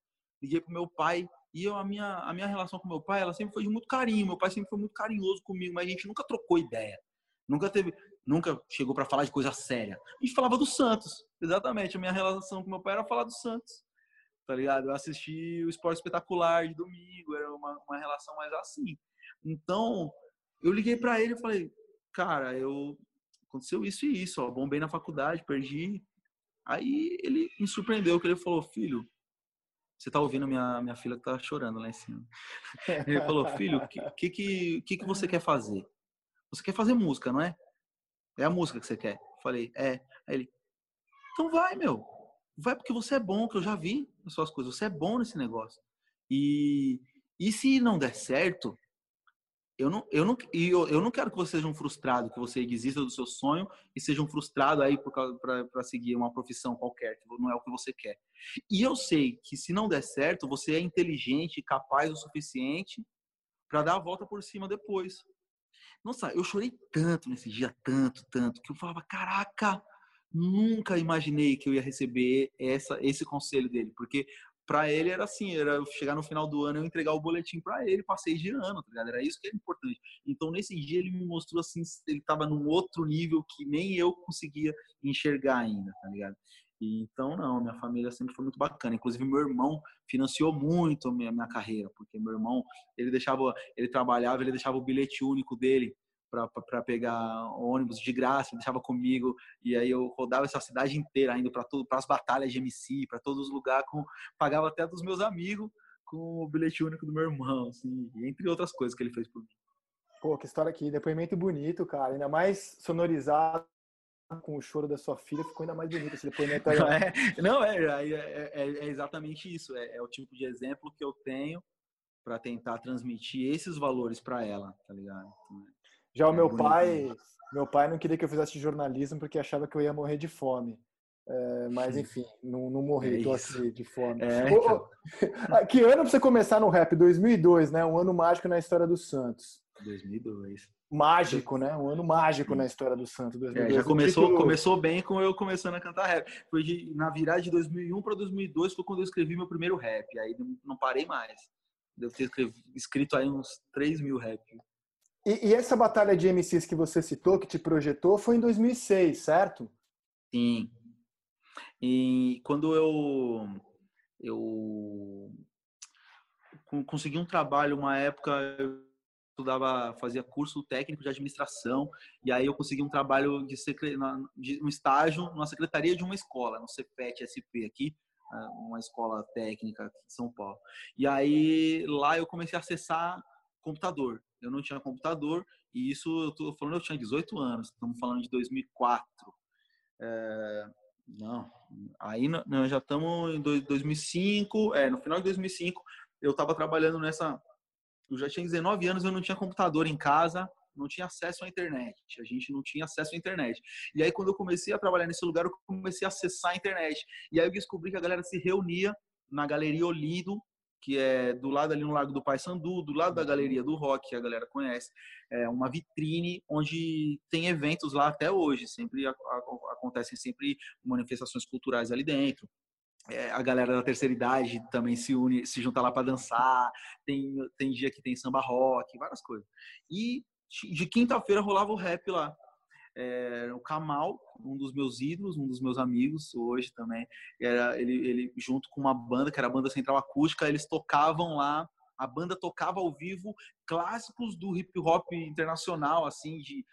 Liguei pro meu pai e eu, a minha a minha relação com meu pai, ela sempre foi de muito carinho. Meu pai sempre foi muito carinhoso comigo, mas a gente nunca trocou ideia. Nunca teve, nunca chegou para falar de coisa séria. A gente falava do Santos. Exatamente, a minha relação com meu pai era falar do Santos. Tá ligado? Eu assisti o Esporte Espetacular de domingo, era uma, uma relação mais assim. Então, eu liguei para ele e falei: "Cara, eu aconteceu isso e isso, ó, bombei na faculdade, perdi". Aí ele me surpreendeu que ele falou: "Filho, você tá ouvindo minha minha filha que tá chorando lá em cima". Ele falou: "Filho, o que, que que que você quer fazer?" Você quer fazer música, não é? É a música que você quer. falei, é. Aí ele, então vai, meu. Vai porque você é bom, que eu já vi as suas coisas. Você é bom nesse negócio. E, e se não der certo, eu não, eu, não, eu, eu não quero que você seja um frustrado, que você desista do seu sonho e seja um frustrado aí para seguir uma profissão qualquer, que não é o que você quer. E eu sei que se não der certo, você é inteligente, capaz o suficiente para dar a volta por cima depois. Nossa, eu chorei tanto nesse dia, tanto, tanto, que eu falava, caraca, nunca imaginei que eu ia receber essa, esse conselho dele, porque para ele era assim, era chegar no final do ano eu entregar o boletim para ele, passei de ano, tá ligado? Era isso que era importante. Então nesse dia ele me mostrou assim, ele tava num outro nível que nem eu conseguia enxergar ainda, tá ligado? então, não, minha família sempre foi muito bacana. Inclusive, meu irmão financiou muito a minha, minha carreira, porque meu irmão, ele deixava, ele trabalhava, ele deixava o bilhete único dele para pegar ônibus de graça, ele deixava comigo, e aí eu rodava essa cidade inteira, indo para as batalhas de MC, para todos os lugares, com, pagava até dos meus amigos com o bilhete único do meu irmão, assim, entre outras coisas que ele fez por mim. Pô, que história aqui, depoimento bonito, cara, ainda mais sonorizado com o choro da sua filha, ficou ainda mais bonito esse depoimento aí. Não, é, não, é, é, é, é exatamente isso. É, é, o tipo de exemplo que eu tenho para tentar transmitir esses valores para ela, tá ligado? Então, Já o meu pai, meu pai não queria que eu fizesse jornalismo porque achava que eu ia morrer de fome. É, mas enfim, não, não morri, é tô assim, de fome. É, então. que ano pra você começar no rap? 2002, né? Um ano mágico na história do Santos. 2002. mágico, né? Um ano mágico na história do Santos. É, já começou, começou bem com eu começando a cantar rap. Foi de, na virada de 2001 para 2002 foi quando eu escrevi meu primeiro rap. Aí não parei mais. Devo ter escrito aí uns 3 mil rap. E, e, essa batalha de MCs que você citou, que te projetou, foi em 2006, certo? Sim. E quando eu eu consegui um trabalho uma época estudava, fazia curso técnico de administração, e aí eu consegui um trabalho de, de um estágio na secretaria de uma escola, no CPET SP aqui, ah, uma escola técnica aqui em São Paulo. E aí lá eu comecei a acessar computador. Eu não tinha computador, e isso eu tô falando, eu tinha 18 anos, estamos falando de 2004. É, não, aí nós já estamos em 2005, é, no final de 2005 eu estava trabalhando nessa eu já tinha 19 anos, eu não tinha computador em casa, não tinha acesso à internet. A gente não tinha acesso à internet. E aí, quando eu comecei a trabalhar nesse lugar, eu comecei a acessar a internet. E aí eu descobri que a galera se reunia na Galeria Olido, que é do lado ali no Lago do Pai Sandu, do lado da Galeria do Rock, que a galera conhece. É uma vitrine onde tem eventos lá até hoje. Sempre acontecem sempre manifestações culturais ali dentro é, a galera da terceira idade também se une, se junta lá para dançar. Tem, tem dia que tem samba rock, várias coisas. E de quinta-feira rolava o rap lá. É, o Kamal, um dos meus ídolos, um dos meus amigos hoje também, era ele, ele junto com uma banda que era a banda Central Acústica, eles tocavam lá. A banda tocava ao vivo clássicos do hip hop internacional, assim, de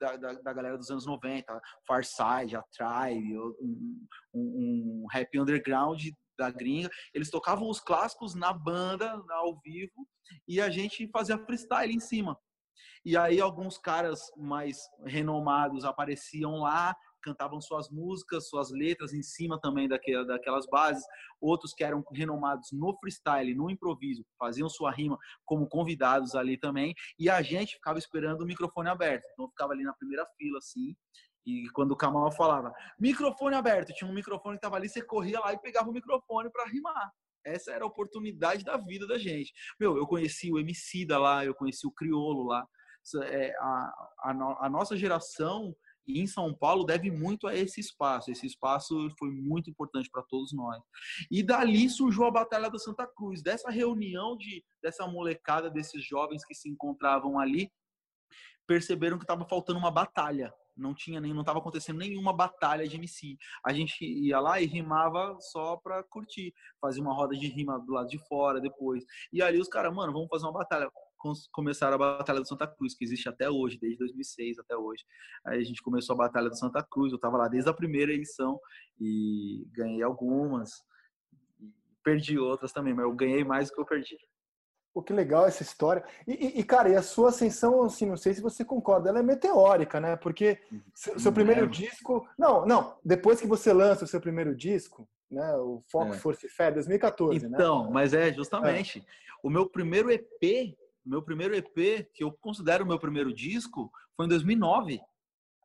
da, da, da, galera dos anos 90, Farside, a Tribe, um, um, um rap underground da gringa. Eles tocavam os clássicos na banda, ao vivo, e a gente fazia freestyle em cima. E aí alguns caras mais renomados apareciam lá, cantavam suas músicas, suas letras em cima também daquela, daquelas bases. Outros que eram renomados no freestyle, no improviso, faziam sua rima como convidados ali também. E a gente ficava esperando o microfone aberto. Então ficava ali na primeira fila, assim. E quando o Kamal falava, microfone aberto, tinha um microfone que estava ali, você corria lá e pegava o microfone para rimar. Essa era a oportunidade da vida da gente. Meu, eu conheci o MC da lá, eu conheci o Criolo lá. É, a, a, a nossa geração em São Paulo deve muito a esse espaço. Esse espaço foi muito importante para todos nós. E dali surgiu a Batalha da Santa Cruz, dessa reunião de dessa molecada, desses jovens que se encontravam ali, perceberam que estava faltando uma batalha. Não tinha nem, não estava acontecendo nenhuma batalha de MC. A gente ia lá e rimava só para curtir, fazia uma roda de rima do lado de fora depois. E ali os caras, mano, vamos fazer uma batalha começaram a Batalha do Santa Cruz, que existe até hoje, desde 2006 até hoje. Aí a gente começou a Batalha do Santa Cruz, eu estava lá desde a primeira edição e ganhei algumas, perdi outras também, mas eu ganhei mais do que eu perdi. Pô, que legal essa história. E, e, cara, e a sua ascensão, assim, não sei se você concorda, ela é meteórica, né? Porque seu, seu primeiro é. disco. Não, não, depois que você lança o seu primeiro disco, né? O Foco, é. Força e Fé, 2014, então, né? Então, mas é justamente. É. O meu primeiro EP meu primeiro EP, que eu considero o meu primeiro disco, foi em 2009.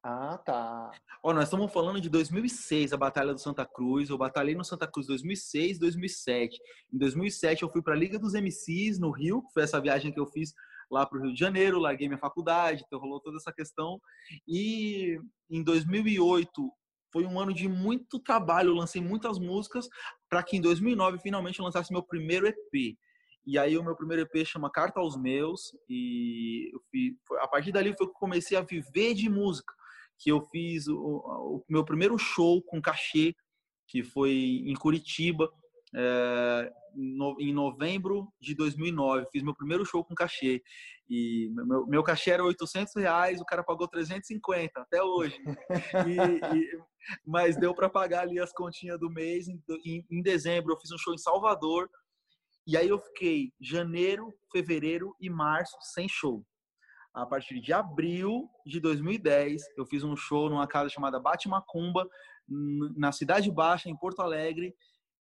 Ah, tá. Ó, nós estamos falando de 2006, a Batalha do Santa Cruz. Eu batalhei no Santa Cruz 2006, 2007. Em 2007 eu fui para a Liga dos MCs no Rio, que foi essa viagem que eu fiz lá para o Rio de Janeiro, larguei minha faculdade, então rolou toda essa questão. E em 2008 foi um ano de muito trabalho, eu lancei muitas músicas para que em 2009 finalmente eu lançasse meu primeiro EP. E aí o meu primeiro EP chama Carta aos Meus e a partir dali foi que eu comecei a viver de música, que eu fiz o, o meu primeiro show com cachê, que foi em Curitiba, é, no, em novembro de 2009. Fiz meu primeiro show com cachê e meu, meu cachê era 800 reais, o cara pagou 350 até hoje. E, e, mas deu para pagar ali as continhas do mês. Em, em dezembro eu fiz um show em Salvador e aí eu fiquei janeiro, fevereiro e março sem show. A partir de abril de 2010, eu fiz um show numa casa chamada Bate Macumba, na Cidade Baixa, em Porto Alegre.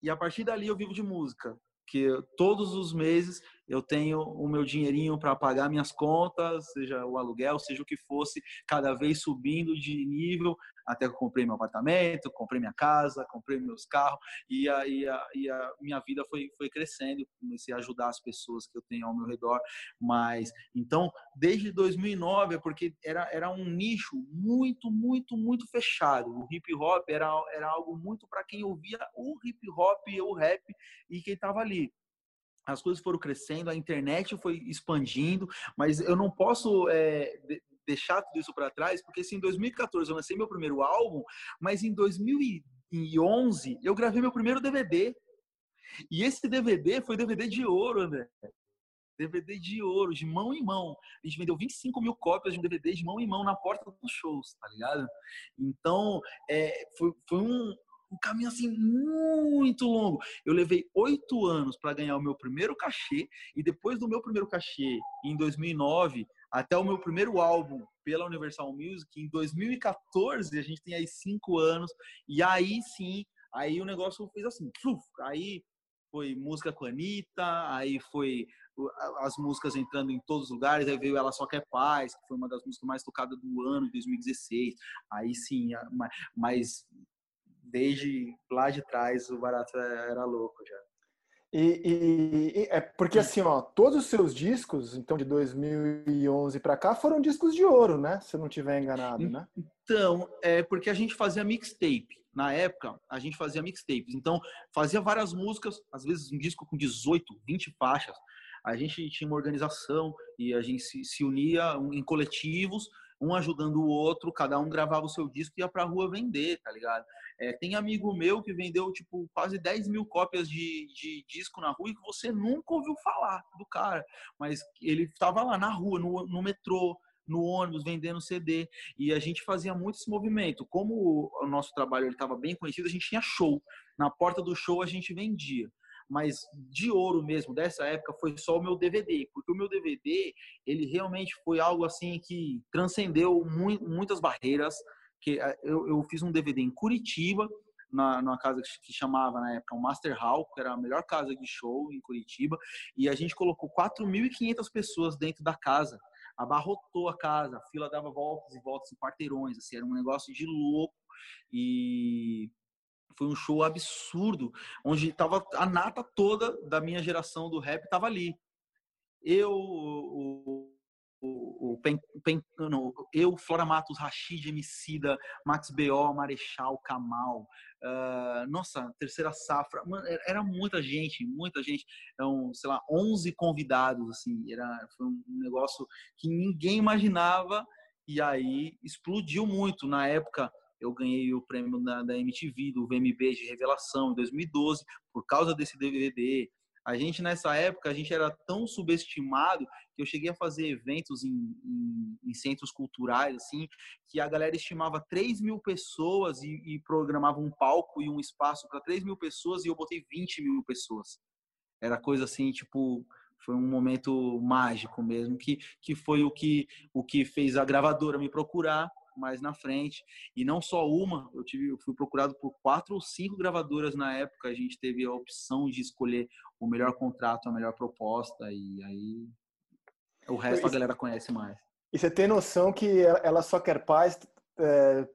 E a partir dali eu vivo de música. Que todos os meses eu tenho o meu dinheirinho para pagar minhas contas, seja o aluguel, seja o que fosse, cada vez subindo de nível, até que eu comprei meu apartamento, comprei minha casa, comprei meus carros, e a, e a, e a minha vida foi, foi crescendo, comecei a ajudar as pessoas que eu tenho ao meu redor, mas, então, desde 2009, é porque era, era um nicho muito, muito, muito fechado, o hip hop era, era algo muito para quem ouvia o hip hop e o rap, e quem estava ali as coisas foram crescendo, a internet foi expandindo, mas eu não posso é, deixar tudo isso para trás, porque se em 2014 eu lancei meu primeiro álbum, mas em 2011 eu gravei meu primeiro DVD. E esse DVD foi DVD de ouro, André. DVD de ouro, de mão em mão. A gente vendeu 25 mil cópias de um DVD de mão em mão na porta dos shows, tá ligado? Então, é, foi, foi um, um caminho assim muito longo. Eu levei oito anos para ganhar o meu primeiro cachê e depois do meu primeiro cachê, em 2009, até o meu primeiro álbum pela Universal Music, em 2014, a gente tem aí cinco anos e aí sim, aí o negócio fez assim, aí foi música com a Anitta, aí foi as músicas entrando em todos os lugares, aí veio Ela Só Quer Paz, que foi uma das músicas mais tocadas do ano, de 2016. Aí sim, mas desde lá de trás o barato era louco já. E, e, e, é porque assim, ó, todos os seus discos, então de 2011 para cá, foram discos de ouro, né? Se eu não tiver enganado, né? Então, é porque a gente fazia mixtape. Na época, a gente fazia mixtapes. Então, fazia várias músicas, às vezes um disco com 18, 20 faixas. A gente tinha uma organização e a gente se, se unia em coletivos um ajudando o outro, cada um gravava o seu disco e ia pra rua vender, tá ligado? É, tem amigo meu que vendeu, tipo, quase 10 mil cópias de, de disco na rua e que você nunca ouviu falar do cara, mas ele estava lá na rua, no, no metrô, no ônibus vendendo CD e a gente fazia muito esse movimento. Como o nosso trabalho estava bem conhecido, a gente tinha show. Na porta do show a gente vendia mas de ouro mesmo dessa época foi só o meu DVD, porque o meu DVD ele realmente foi algo assim que transcendeu muitas barreiras. Que eh, eu, eu fiz um DVD em Curitiba, na, numa casa que chamava na época o Master Hall, que era a melhor casa de show em Curitiba, e a gente colocou 4.500 pessoas dentro da casa. Abarrotou a casa, a fila dava voltas e voltas em quarteirões, assim, era um negócio de louco. E foi um show absurdo, onde tava a nata toda da minha geração do rap tava ali. Eu, o, o, o Pen, Pen, não, eu, Flora Matos, Rashid, Emicida, Max B.O., Marechal, Kamal, uh, nossa, terceira safra, era muita gente, muita gente, eram, sei lá, 11 convidados, assim, era, foi um negócio que ninguém imaginava, e aí explodiu muito. Na época, eu ganhei o prêmio da, da MTV, do VMB de revelação em 2012, por causa desse DVD. A gente, nessa época, a gente era tão subestimado que eu cheguei a fazer eventos em, em, em centros culturais, assim, que a galera estimava 3 mil pessoas e, e programava um palco e um espaço para 3 mil pessoas e eu botei 20 mil pessoas. Era coisa assim, tipo, foi um momento mágico mesmo, que, que foi o que, o que fez a gravadora me procurar mais na frente. E não só uma, eu tive, eu fui procurado por quatro ou cinco gravadoras na época. A gente teve a opção de escolher o melhor contrato, a melhor proposta, e aí o resto a galera conhece mais. E você tem noção que ela só quer paz. É,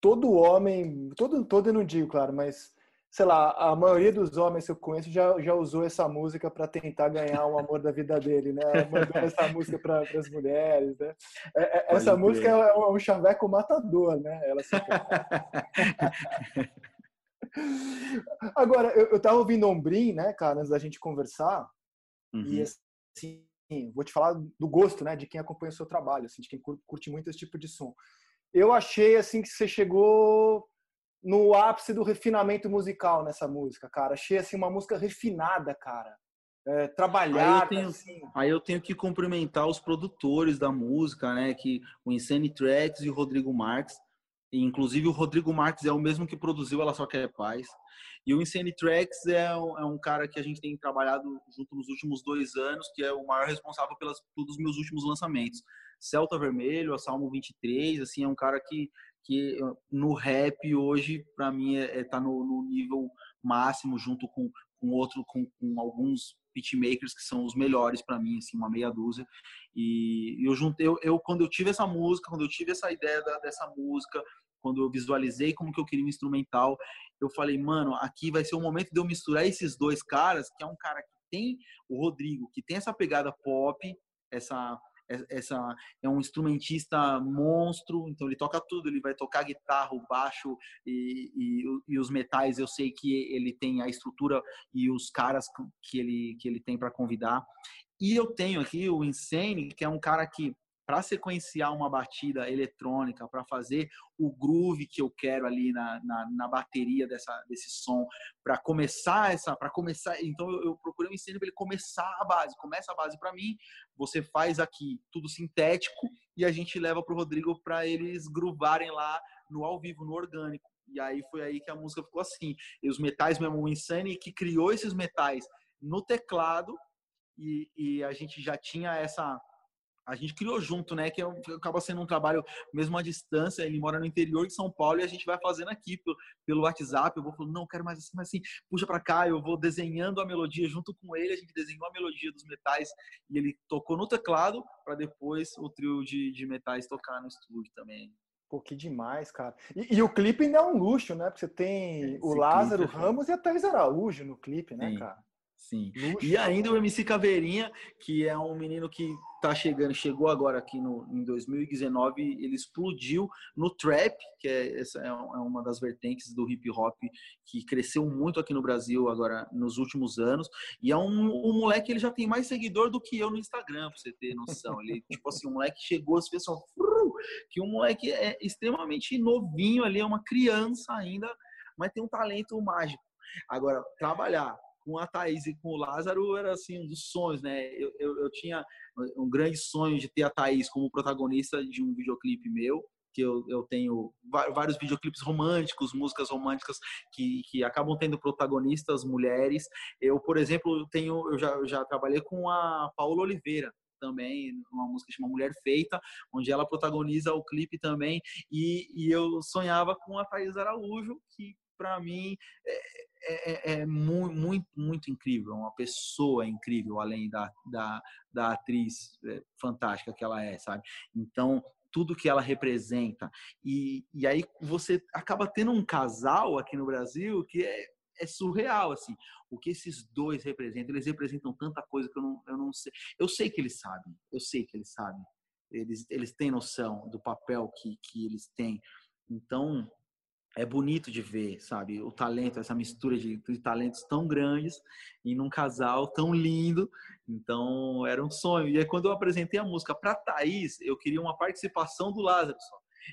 todo homem, todo, todo eu não digo, claro, mas sei lá, a maioria dos homens que eu conheço já, já usou essa música para tentar ganhar o amor da vida dele, né? Mandando essa música para as mulheres, né? É, é, essa música é um chaveco matador, né? Ela se... Agora, eu, eu tava ouvindo Ombrim, né, cara, antes da gente conversar, uhum. e assim, vou te falar do gosto, né, de quem acompanha o seu trabalho, assim, de quem curte muito esse tipo de som. Eu achei, assim, que você chegou no ápice do refinamento musical nessa música, cara. Achei assim uma música refinada, cara. É, trabalhar. Aí eu, tenho, assim. aí eu tenho que cumprimentar os produtores da música, né? Que o Insane Tracks e o Rodrigo Marques. Inclusive o Rodrigo Marques é o mesmo que produziu Ela Só Quer Paz. E o Insane Tracks é um, é um cara que a gente tem trabalhado junto nos últimos dois anos, que é o maior responsável pelas, pelos meus últimos lançamentos. Celta Vermelho, a Salmo 23, assim, é um cara que que no rap hoje para mim é, é tá no, no, nível máximo junto com, com outro com, com, alguns beatmakers que são os melhores para mim, assim, uma meia dúzia. E eu juntei, eu, eu, quando eu tive essa música, quando eu tive essa ideia da, dessa música, quando eu visualizei como que eu queria um instrumental, eu falei, mano, aqui vai ser o momento de eu misturar esses dois caras, que é um cara que tem o Rodrigo, que tem essa pegada pop, essa essa é um instrumentista monstro, então ele toca tudo, ele vai tocar guitarra, baixo e, e, e os metais. Eu sei que ele tem a estrutura e os caras que ele que ele tem para convidar. E eu tenho aqui o Insane, que é um cara que para sequenciar uma batida eletrônica, para fazer o groove que eu quero ali na, na, na bateria dessa, desse som, para começar essa, para começar, então eu, procurei um ensino para ele começar a base, começa a base para mim, você faz aqui tudo sintético e a gente leva para o Rodrigo para eles groovarem lá no ao vivo, no orgânico. E aí foi aí que a música ficou assim. E os metais mesmo, o Insane que criou esses metais no teclado e, e a gente já tinha essa a gente criou junto, né? Que é acaba sendo um trabalho mesmo à distância. Ele mora no interior de São Paulo e a gente vai fazendo aqui pelo, pelo WhatsApp. Eu vou falando, não, quero mais assim, mais assim, puxa para cá. Eu vou desenhando a melodia junto com ele. A gente desenhou a melodia dos metais e ele tocou no teclado para depois o trio de, de metais tocar no estúdio também. Pô, que demais, cara. E, e, o clipe ainda é um luxo, né? Porque você tem Esse o Lázaro é Ramos e a Thais Araújo no clipe, né, Sim. cara? Sim. Luxo. E ainda o MC Caveirinha, que é um menino que tá chegando, chegou agora aqui no, em 2019, ele explodiu no trap, que é, essa é, é uma das vertentes do hip hop que cresceu muito aqui no Brasil agora nos últimos anos. E é um, um moleque, ele já tem mais seguidor do que eu no Instagram, pra você ter noção. Ele, tipo assim, um moleque chegou, as pessoas, que um moleque é extremamente novinho ali, é uma criança ainda, mas tem um talento mágico. Agora, trabalhar com a Thaís e com o Lázaro era assim um dos sonhos, né? Eu, eu, eu, tinha um grande sonho de ter a Thaís como protagonista de um videoclipe meu, que eu, eu tenho vários videoclipes românticos, músicas românticas que, que acabam tendo protagonistas mulheres. Eu, por exemplo, tenho eu já, já trabalhei com a Paula Oliveira, também, uma música chamada Mulher Feita, onde ela protagoniza o clipe também, e, e eu sonhava com a Thaís Araújo, que para mim é, é, é, muito, muito, muito incrível, uma pessoa incrível, além da, da, da atriz é, fantástica que ela é, sabe? Então, tudo que ela representa. E, e aí você acaba tendo um casal aqui no Brasil que é, é surreal, assim. O que esses dois representam, eles representam tanta coisa que eu não, eu não sei. Eu sei que eles sabem, eu sei que eles sabem. Eles, eles têm noção do papel que, que eles têm. Então, é bonito de ver, sabe? O talento, essa mistura de, de, talentos tão grandes e num casal tão lindo. Então, era um sonho. E aí, quando eu apresentei a música para Thaís, eu queria uma participação do Lázaro.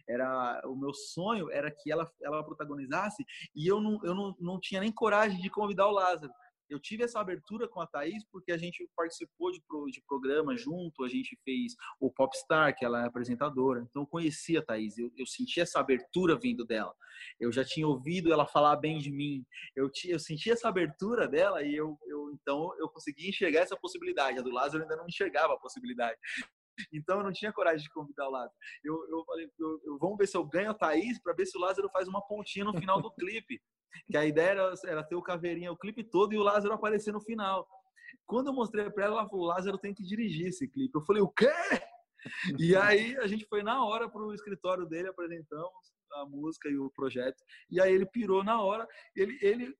Era o meu sonho era que ela ela protagonizasse e eu não eu não, não tinha nem coragem de convidar o Lázaro eu tive essa abertura com a Thaís porque a gente participou de, pro, de programa junto, a gente fez o Popstar, que ela é apresentadora, então eu conheci a Thaís, eu, eu senti essa abertura vindo dela, eu já tinha ouvido ela falar bem de mim, eu, eu senti essa abertura dela e eu, eu então eu consegui enxergar essa possibilidade, a do Lázaro ainda não enxergava a possibilidade. Então eu não tinha coragem de convidar o Lázaro. Eu, eu falei, eu, eu, vamos ver se eu ganho a Thaís para ver se o Lázaro faz uma pontinha no final do clipe que a ideia era, era ter o Caveirinha o clipe todo e o Lázaro aparecer no final. Quando eu mostrei para ela, ela falou: Lázaro tem que dirigir esse clipe. Eu falei: o quê? E aí a gente foi na hora para o escritório dele, apresentamos a música e o projeto. E aí ele pirou na hora. Ele, ele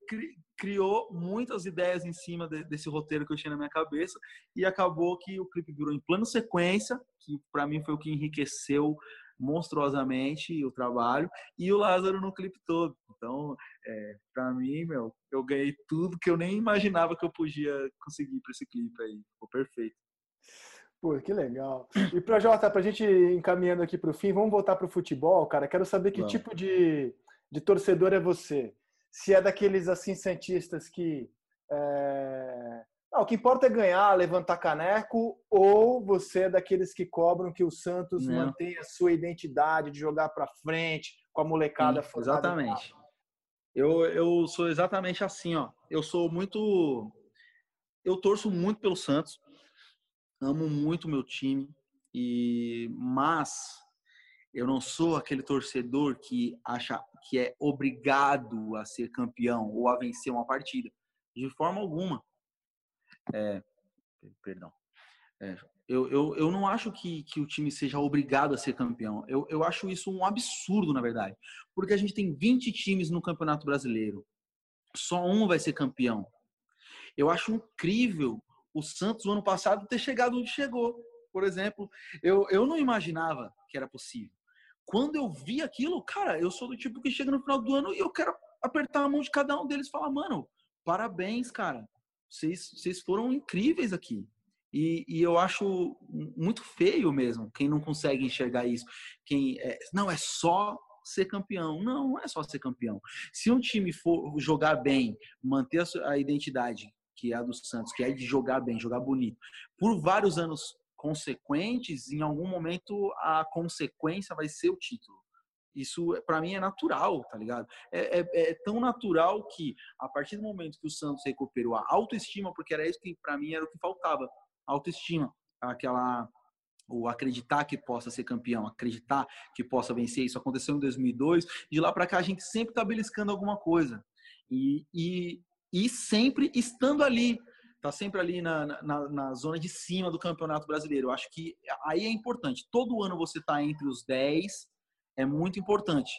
criou muitas ideias em cima de, desse roteiro que eu tinha na minha cabeça e acabou que o clipe virou em plano sequência, que para mim foi o que enriqueceu monstruosamente o trabalho e o Lázaro no clipe todo. Então, é, para mim, meu, eu ganhei tudo que eu nem imaginava que eu podia conseguir para esse clipe aí. Ficou perfeito. Pô, que legal. E para Jota, para a gente encaminhando aqui para o fim, vamos voltar para o futebol, cara. Quero saber que tipo de, de torcedor é você. Se é daqueles assim cientistas que é, não, o que importa é ganhar, levantar caneco, ou você é daqueles que cobram que o Santos Não. mantenha a sua identidade de jogar para frente com a molecada Sim, Exatamente. Eu, eu sou exatamente assim, ó. Eu sou muito. Eu torço muito pelo Santos, amo muito o meu time, e mas eu não sou aquele torcedor que acha que é obrigado a ser campeão ou a vencer uma partida. De forma alguma É, perdão. É, eu, eu, eu não acho que, que o time seja obrigado a ser campeão. Eu, eu acho isso um absurdo, na verdade. Porque a gente tem 20 times no Campeonato Brasileiro. Só um vai ser campeão. Eu acho incrível o Santos, no ano passado, ter chegado onde chegou. Por exemplo, eu, eu não imaginava que era possível. Quando eu vi aquilo, cara, eu sou do tipo que chega no final do ano e eu quero apertar a mão de cada um deles e falar, mano, parabéns, cara. Vocês, vocês foram incríveis aqui. E, e, eu acho muito feio mesmo quem não consegue enxergar isso. Quem é, não é só ser campeão. Não, não é só ser campeão. Se um time for jogar bem, manter a, a identidade que é a do Santos, que é de jogar bem, jogar bonito, por vários anos consequentes, em algum momento a consequência vai ser o título. Isso, para mim, é natural, tá ligado? É, é, é, tão natural que, a partir do momento que o Santos recuperou a autoestima, porque era isso que, para mim, era o que faltava autoestima, aquela o acreditar que possa ser campeão, acreditar que possa vencer. Isso aconteceu em 2002. De lá para cá a gente sempre está beliscando alguma coisa e, e, e sempre estando ali, tá sempre ali na, na, na, zona de cima do campeonato brasileiro. Eu acho que aí é importante. Todo ano você tá entre os 10 é muito importante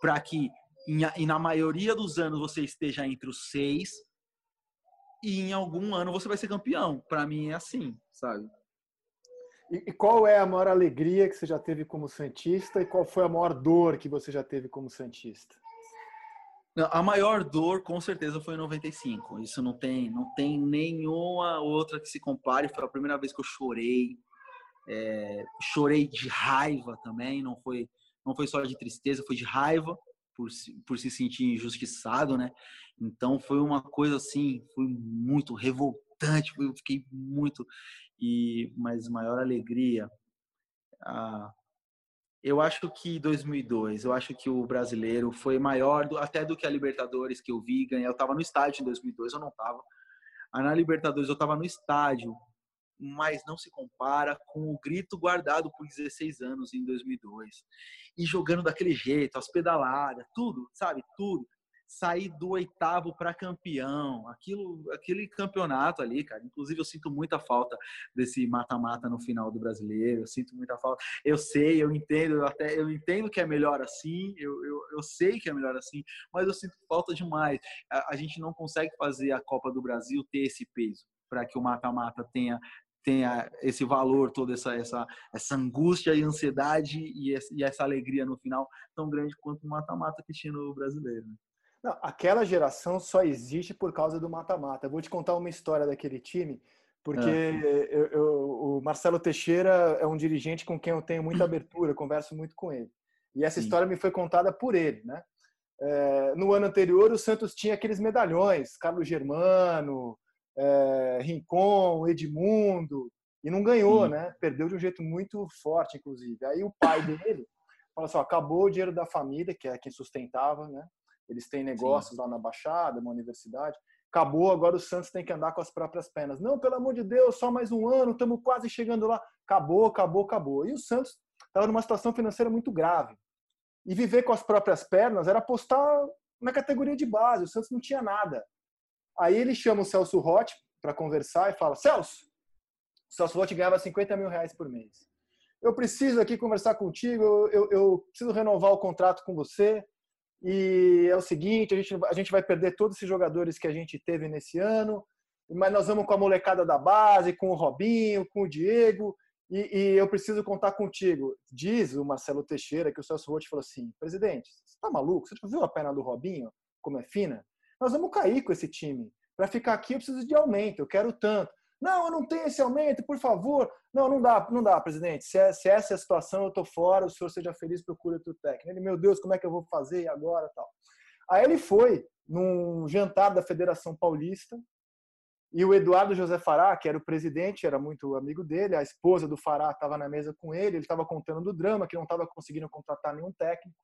para que e na maioria dos anos você esteja entre os seis e em algum ano você vai ser campeão. Para mim é assim, sabe? E, e, qual é a maior alegria que você já teve como santista e qual foi a maior dor que você já teve como santista? A maior dor, com certeza, foi em 95. Isso não tem, não tem nenhuma outra que se compare. Foi a primeira vez que eu chorei. É, chorei de raiva também. Não foi, não foi só de tristeza, foi de raiva por, por se sentir injustiçado, né? Então foi uma coisa assim, foi muito revoltante, eu fiquei muito e mas maior alegria. Ah, eu acho que 2002, eu acho que o brasileiro foi maior do, até do que a Libertadores que eu vi ganhar. Eu estava no estádio em 2002, eu não estava. Na Libertadores eu estava no estádio mas não se compara com o grito guardado por 16 anos em 2002. E jogando daquele jeito, as pedaladas, tudo, sabe? Tudo. Sair do oitavo para campeão, aquilo, aquele campeonato ali, cara. Inclusive, eu sinto muita falta desse mata-mata no final do brasileiro. Eu sinto muita falta. Eu sei, eu entendo, eu até eu entendo que é melhor assim. Eu, eu, eu sei que é melhor assim, mas eu sinto falta demais. A, a gente não consegue fazer a Copa do Brasil ter esse peso para que o mata-mata tenha tenha esse valor, toda essa, essa, essa angústia e ansiedade e, e essa alegria no final tão grande quanto o mata-mata que tinha no brasileiro. Né? Não, aquela geração só existe por causa do mata-mata. Vou te contar uma história daquele time, porque ah. eu, eu, o Marcelo Teixeira é um dirigente com quem eu tenho muita abertura, converso muito com ele. E essa Sim. história me foi contada por ele, né? É, no ano anterior, o Santos tinha aqueles medalhões, Carlos Germano, é, Rincon, Edmundo, e não ganhou, né? Perdeu de um jeito muito forte, inclusive. Aí o pai dele falou assim: ó, acabou o dinheiro da família, que é quem sustentava, né? Eles têm negócios Sim. lá na Baixada, uma universidade. Acabou, agora o Santos tem que andar com as próprias pernas. Não, pelo amor de Deus, só mais um ano, estamos quase chegando lá. Acabou, acabou, acabou. E o Santos estava numa situação financeira muito grave. E viver com as próprias pernas era apostar na categoria de base. O Santos não tinha nada. Aí ele chama o Celso Rotti para conversar e fala: Celso, o Celso Rotti ganhava 50 mil reais por mês. Eu preciso aqui conversar contigo, eu, eu, preciso renovar o contrato com você. E é o seguinte: a gente, a gente vai perder todos esses jogadores que a gente teve nesse ano, mas nós vamos com a molecada da base, com o Robinho, com o Diego, e, e eu preciso contar contigo. Diz o Marcelo Teixeira que o Celso Rotti falou assim: presidente, você está maluco? Você já viu a perna do Robinho? Como é fina? Nós vamos cair com esse time. Para ficar aqui eu preciso de aumento, eu quero tanto. Não, eu não tenho esse aumento, por favor. Não, não dá, não dá, presidente. Se, é, se essa é a situação, eu estou fora, o senhor seja feliz, procure outro técnico. Ele, meu Deus, como é que eu vou fazer agora tal. Aí ele foi num jantar da Federação Paulista e o Eduardo José Fará, que era o presidente, era muito amigo dele, a esposa do Fará estava na mesa com ele, ele estava contando do drama, que não estava conseguindo contratar nenhum técnico.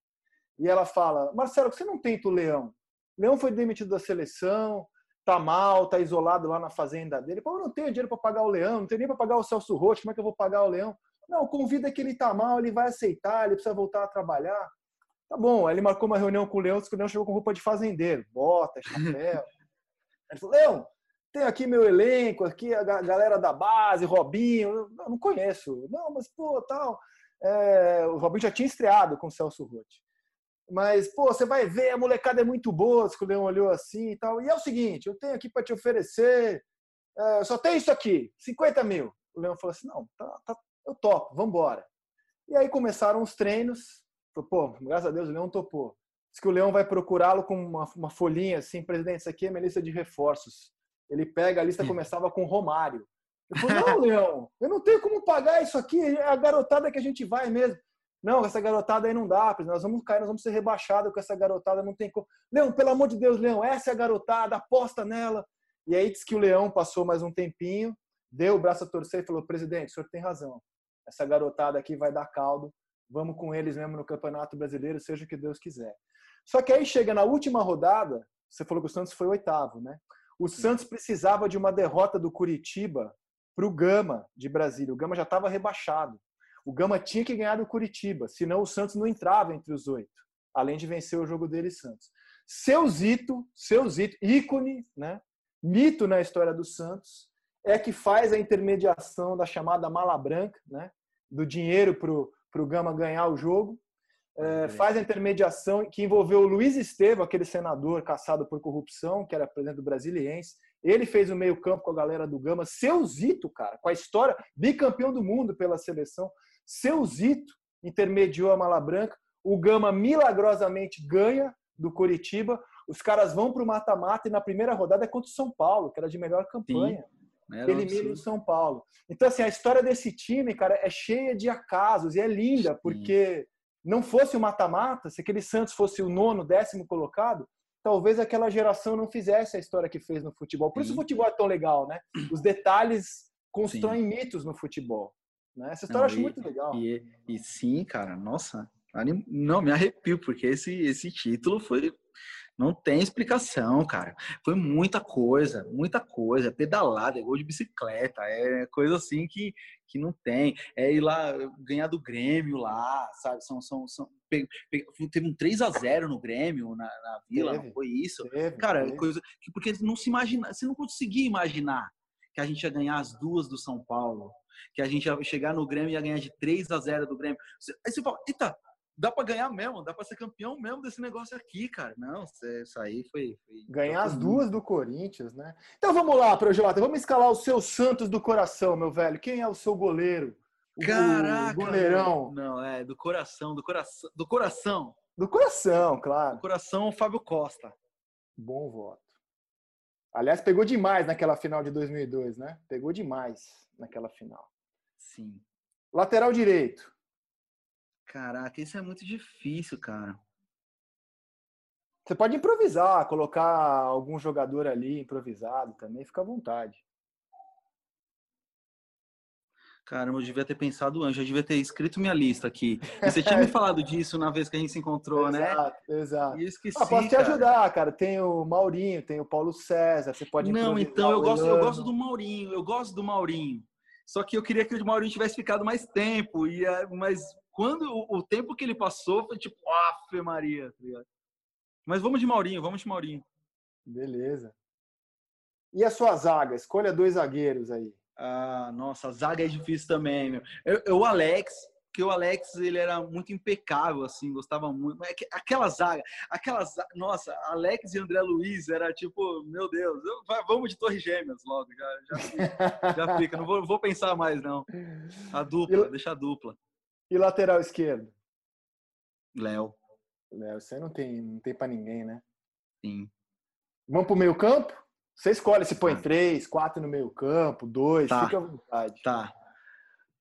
E ela fala: Marcelo, você não tenta o Leão? Leão foi demitido da seleção, tá mal, tá isolado lá na fazenda dele. Pô, eu não tenho dinheiro para pagar o Leão, não tenho nem para pagar o Celso Rocha, como é que eu vou pagar o Leão? Não, convida que ele tá mal, ele vai aceitar, ele precisa voltar a trabalhar. Tá bom, aí ele marcou uma reunião com o Leão, que o Leão chegou com roupa de fazendeiro, bota, chapéu. ele falou, Leão, tem aqui meu elenco, aqui a galera da base, Robinho, eu não conheço. Não, mas pô, tal. É, o Robinho já tinha estreado com o Celso Rotti. Mas, pô, você vai ver, a molecada é muito boa, que o Leão olhou assim e tal. E é o seguinte, eu tenho aqui para te oferecer, é, só tem isso aqui, 50 mil. O Leão falou assim, não, tá, tá, eu topo, vamos embora. E aí começaram os treinos, pô, graças a Deus o Leão topou. Diz que o Leão vai procurá-lo com uma, uma folhinha assim, presidente, isso aqui é minha lista de reforços. Ele pega, a lista começava com Romário. Eu falei, não, Leão, eu não tenho como pagar isso aqui, é a garotada que a gente vai mesmo. Não, essa garotada aí não dá, nós vamos cair, nós vamos ser rebaixados com essa garotada, não tem como. Leão, pelo amor de Deus, Leão, essa é a garotada, aposta nela. E aí diz que o Leão passou mais um tempinho, deu o braço a torcer e falou: presidente, o senhor tem razão. Essa garotada aqui vai dar caldo, vamos com eles mesmo no Campeonato Brasileiro, seja o que Deus quiser. Só que aí chega na última rodada, você falou que o Santos foi oitavo, né? O Santos precisava de uma derrota do Curitiba para o Gama de Brasília. O Gama já estava rebaixado. O Gama tinha que ganhar do Curitiba, senão o Santos não entrava entre os oito, além de vencer o jogo dele Santos. Seu Zito, seu Zito, ícone, né? mito na história do Santos, é que faz a intermediação da chamada mala branca, né? do dinheiro para o Gama ganhar o jogo. É, faz a intermediação que envolveu o Luiz Estevam, aquele senador caçado por corrupção, que era presidente do Brasiliense. Ele fez o meio-campo com a galera do Gama. Seu Zito, cara, com a história, bicampeão do mundo pela seleção. Seu Zito intermediou a mala branca. O Gama milagrosamente ganha do Curitiba. Os caras vão para o mata-mata e na primeira rodada é contra o São Paulo, que era de melhor campanha. Elimina o São Paulo. Então, assim, a história desse time, cara, é cheia de acasos e é linda, porque não fosse o mata-mata, se aquele Santos fosse o nono, décimo colocado, talvez aquela geração não fizesse a história que fez no futebol. Por isso o futebol é tão legal, né? Os detalhes constroem sim. mitos no futebol. Né? Essa história não, eu acho e, muito legal. E, e, sim, cara, nossa, não, me arrepio, porque esse, esse título foi não tem explicação, cara. Foi muita coisa, muita coisa. É pedalada, é gol de bicicleta, é coisa assim que, que não tem. É ir lá ganhar do Grêmio lá, sabe? São, são, são, teve um 3 a 0 no Grêmio, na, na Vila, teve, não foi isso? Teve, cara, teve. coisa que porque não se imagina, você não conseguia imaginar que a gente ia ganhar as duas do São Paulo, que a gente ia chegar no Grêmio e ia ganhar de 3 a 0 do Grêmio. Aí você fala, eita, dá para ganhar mesmo, dá para ser campeão mesmo desse negócio aqui, cara. Não, isso aí foi. foi ganhar as duas do Corinthians, né? Então vamos lá, Projota, vamos escalar o seu Santos do coração, meu velho. Quem é o seu goleiro? O Caraca! goleirão. Não, é do coração, do coração, do coração. Do coração, claro. Do coração, Fábio Costa. Bom voto. Aliás, pegou demais naquela final de 2002, né? Pegou demais naquela final. Sim. Lateral direito. Caraca, isso é muito difícil, cara. Você pode improvisar, colocar algum jogador ali improvisado também, fica à vontade. Caramba, eu devia ter pensado antes, eu devia ter escrito minha lista aqui. E você tinha me falado disso na vez que a gente se encontrou, exato, né? Exato, exato. E eu esqueci. Ah, posso te cara. ajudar, cara. Tem o Maurinho, tem o Paulo César, você pode Não, então eu gosto, eu gosto do Maurinho, eu gosto do Maurinho. Só que eu queria que o Maurinho tivesse ficado mais tempo, e, mas quando o, o, tempo que ele passou foi tipo, afe Maria, tá Mas vamos de Maurinho, vamos de Maurinho. Beleza. E a sua zaga? Escolha dois zagueiros aí. Ah, nossa, a zaga é difícil também, meu. Eu, eu, o Alex, que o Alex ele era muito impecável, assim, gostava muito. É aquela zaga, aquela zaga, nossa, Alex e André Luiz era tipo, meu Deus, vamos de Torre Gêmeas logo, já, já, fica, já fica. Não vou, vou pensar mais, não. A dupla, e, deixa a dupla. E lateral esquerdo? Léo. Léo, você não tem, não tem para ninguém, né? Sim. Vamos pro meio campo? Você escolhe se põe tá. três, quatro no meio campo, dois, tá. fica à vontade. Tá,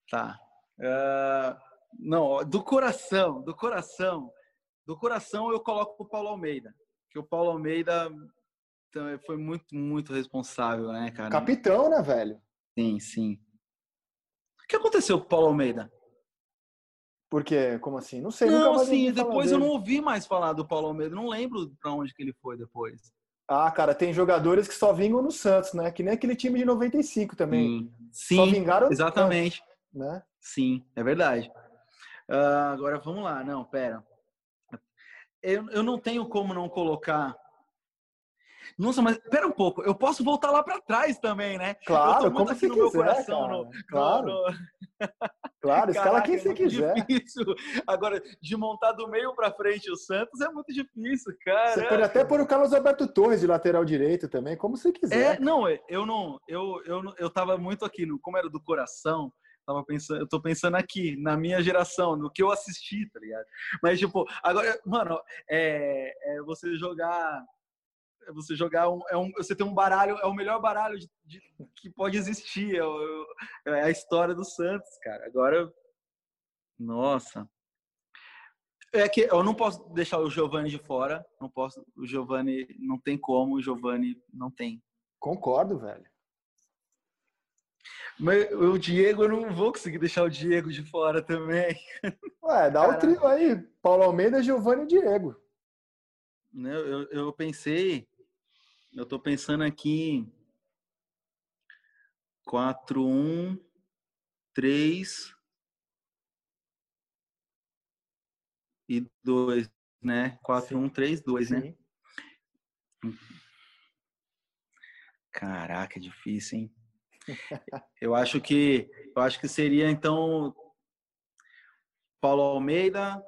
tá. Uh, não, do coração, do coração, do coração eu coloco o Paulo Almeida, que o Paulo Almeida foi muito, muito responsável, né, cara? Capitão, né, velho? Sim, sim. O que aconteceu com o Paulo Almeida? Porque, como assim? Não sei. Não, sim, depois eu não ouvi mais falar do Paulo Almeida. Não lembro para onde que ele foi depois. Ah, cara, tem jogadores que só vingam no Santos, né? Que nem aquele time de 95 também. Sim, só vingaram exatamente. Santos, né? Sim, é verdade. Uh, agora vamos lá. Não, pera. Eu, eu não tenho como não colocar. Nossa, mas pera um pouco, eu posso voltar lá para trás também, né? Claro, como você quiser, coração, no, claro. No, no... Claro, escala quem é você quiser. Difícil. Agora, de montar do meio para frente o Santos é muito difícil, cara. Você pode até pôr o Carlos Alberto Torres de lateral direito também, como você quiser. É, não, eu não, eu, eu, eu tava muito aqui no, como era do coração, tava pensando, eu tô pensando aqui, na minha geração, no que eu assisti, tá ligado? Mas, tipo, agora, mano, é, é você jogar. É você jogar um, é um, você tem um baralho, é o melhor baralho de, de, que pode existir, é, é, a história do Santos, cara. Agora, nossa, é que eu não posso deixar o Giovani de fora, não posso, o Giovani não tem como, o Giovani não tem. Concordo, velho. Mas o Diego, eu não vou conseguir deixar o Diego de fora também. Ué, dá o um trio aí. Paulo Almeida, Giovanni e Diego. Né, eu, eu pensei, eu tô pensando aqui 4, 1, 3 e 2, né? 4, 1, 3, 2, né? Caraca, é difícil, hein? Eu acho que eu acho que seria então Paulo Almeida,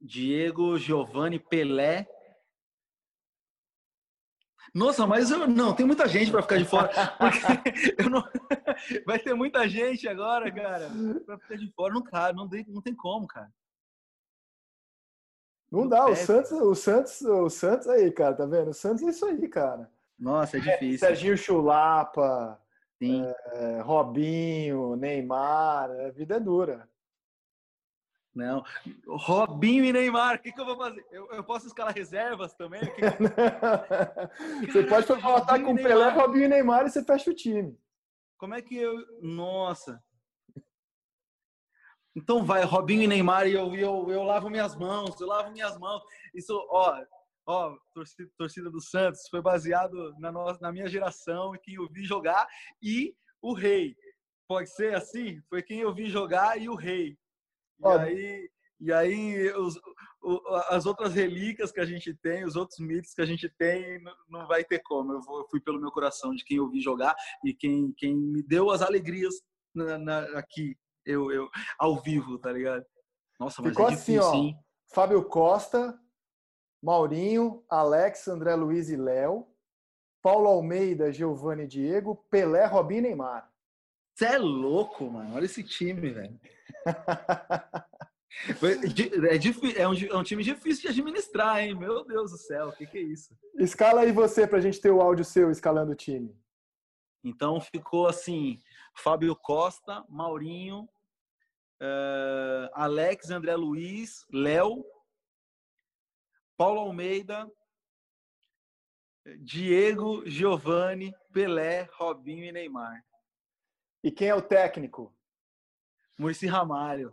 Diego, Giovanni, Pelé. Nossa, mas eu não, tem muita gente para ficar de fora. não, vai ter muita gente agora, cara, para ficar de fora. Não, cara, não, tem, não tem como, cara. Não dá, o Santos, o Santos, o Santos aí, cara, tá vendo? O Santos é isso aí, cara. Nossa, é difícil. Serginho Chulapa, é, Robinho, Neymar, a vida é dura. Não, Robinho e Neymar, o que, que eu vou fazer? Eu, eu posso escalar reservas também? Que... você pode voltar com Pelé, Robinho e Neymar e você fecha o time. Como é que eu. Nossa. Então vai, Robinho e Neymar, e eu, eu, eu lavo minhas mãos, eu lavo minhas mãos. Isso, ó, ó, torcida, torcida do Santos, foi baseado na, nossa, na minha geração e quem eu vi jogar e o rei. Pode ser assim? Foi quem eu vi jogar e o rei. E aí, e aí os, as outras relíquias que a gente tem, os outros mitos que a gente tem, não vai ter como. Eu, vou, eu fui pelo meu coração de quem eu vi jogar e quem, quem me deu as alegrias na, na, aqui, eu, eu, ao vivo, tá ligado? Nossa, mas Ficou é difícil, assim, ó, hein? Fábio Costa, Maurinho, Alex, André Luiz e Léo, Paulo Almeida, Giovanni Diego, Pelé, Robinho e Neymar. Você é louco, mano. Olha esse time, velho. É, é, um, é um time difícil de administrar, hein? Meu Deus do céu, o que, que é isso? Escala aí você pra gente ter o áudio seu escalando o time. Então ficou assim: Fábio Costa, Maurinho, uh, Alex, André Luiz, Léo, Paulo Almeida, Diego, Giovanni, Pelé, Robinho e Neymar. E quem é o técnico? Murici Ramalho.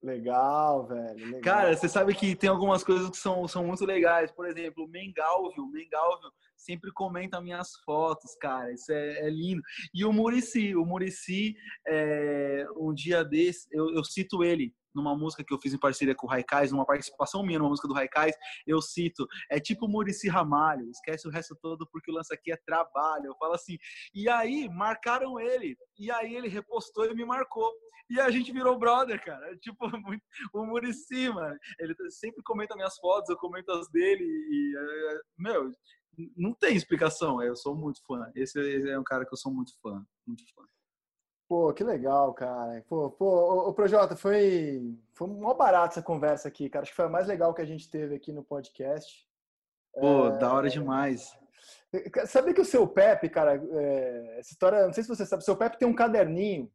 Legal, velho. Legal. Cara, você sabe que tem algumas coisas que são, são muito legais. Por exemplo, o Mengalvio. Mengalvio sempre comenta minhas fotos, cara. Isso é, é lindo. E o Murici. O Murici, é, um dia desse, eu, eu cito ele numa música que eu fiz em parceria com o Raikais, numa participação minha numa música do Raikais, eu cito, é tipo Murici Ramalho, esquece o resto todo porque o lance aqui é trabalho. Eu falo assim, e aí marcaram ele, e aí ele repostou e me marcou. E a gente virou brother, cara. Tipo, o Murici, mano. Ele sempre comenta minhas fotos, eu comento as dele, e, é, meu, não tem explicação. Eu sou muito fã. Esse é um cara que eu sou muito fã, muito fã. Pô, que legal, cara. Pô, pô, ô, Projota, foi, foi mó barato essa conversa aqui, cara. Acho que foi a mais legal que a gente teve aqui no podcast. Pô, é... da hora demais. Sabe que o seu Pepe, cara, é... essa história, não sei se você sabe, o seu Pepe tem um caderninho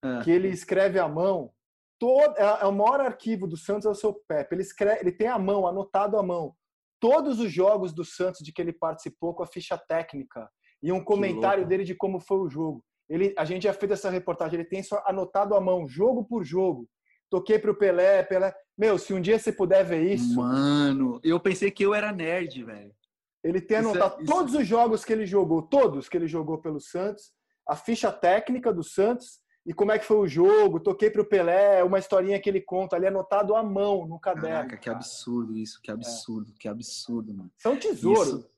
é. que ele escreve à mão. Todo, é, é, o maior arquivo do Santos é o seu Pepe. Ele, escreve, ele tem à mão, anotado à mão, todos os jogos do Santos de que ele participou com a ficha técnica e um comentário dele de como foi o jogo. Ele, a gente já fez essa reportagem, ele tem só anotado à mão, jogo por jogo. Toquei pro Pelé, Pelé. Meu, se um dia você puder ver isso. Mano, eu pensei que eu era nerd, velho. Ele tem isso anotado é, todos os jogos que ele jogou, todos que ele jogou pelo Santos, a ficha técnica do Santos e como é que foi o jogo, toquei para o Pelé, uma historinha que ele conta ali, anotado à mão no caderno. Caraca, que absurdo isso, que absurdo, é. que absurdo, mano. São tesouros. Isso,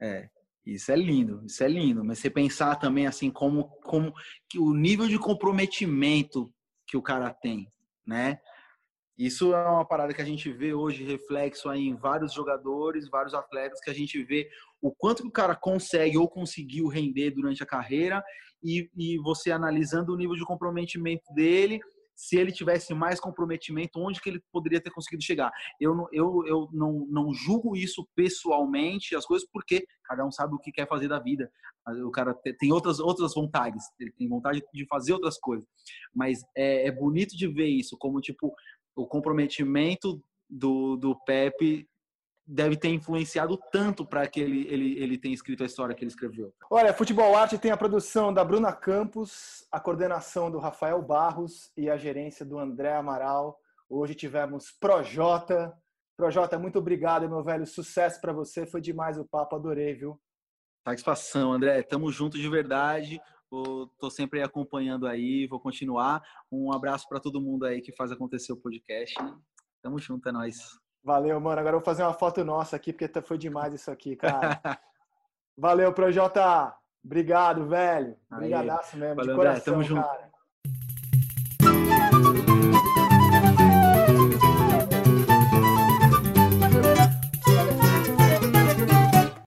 é, isso é lindo, isso é lindo. Mas você pensar também assim como, como que o nível de comprometimento que o cara tem, né? Isso é uma parada que a gente vê hoje reflexo aí em vários jogadores, vários atletas que a gente vê o quanto que o cara consegue ou conseguiu render durante a carreira e, e você analisando o nível de comprometimento dele, se ele tivesse mais comprometimento, onde que ele poderia ter conseguido chegar. Eu, eu, eu não, não julgo isso pessoalmente, as coisas, porque cada um sabe o que quer fazer da vida. O cara tem outras, outras vontades, ele tem vontade de fazer outras coisas. Mas é, é bonito de ver isso, como tipo o comprometimento do, do Pepe deve ter influenciado tanto para que ele, ele, ele tenha escrito a história que ele escreveu. Olha, Futebol Arte tem a produção da Bruna Campos, a coordenação do Rafael Barros e a gerência do André Amaral. Hoje tivemos Projota. Projota, muito obrigado, meu velho. Sucesso para você. Foi demais o papo, adorei, viu? Satisfação, André. Tamo junto de verdade. Estou sempre acompanhando aí, vou continuar. Um abraço para todo mundo aí que faz acontecer o podcast. Tamo junto, é nóis. Valeu, mano. Agora eu vou fazer uma foto nossa aqui, porque foi demais isso aqui, cara. Valeu, Projota. Obrigado, velho. Obrigadaço mesmo. Valeu, de coração, Tamo junto. cara.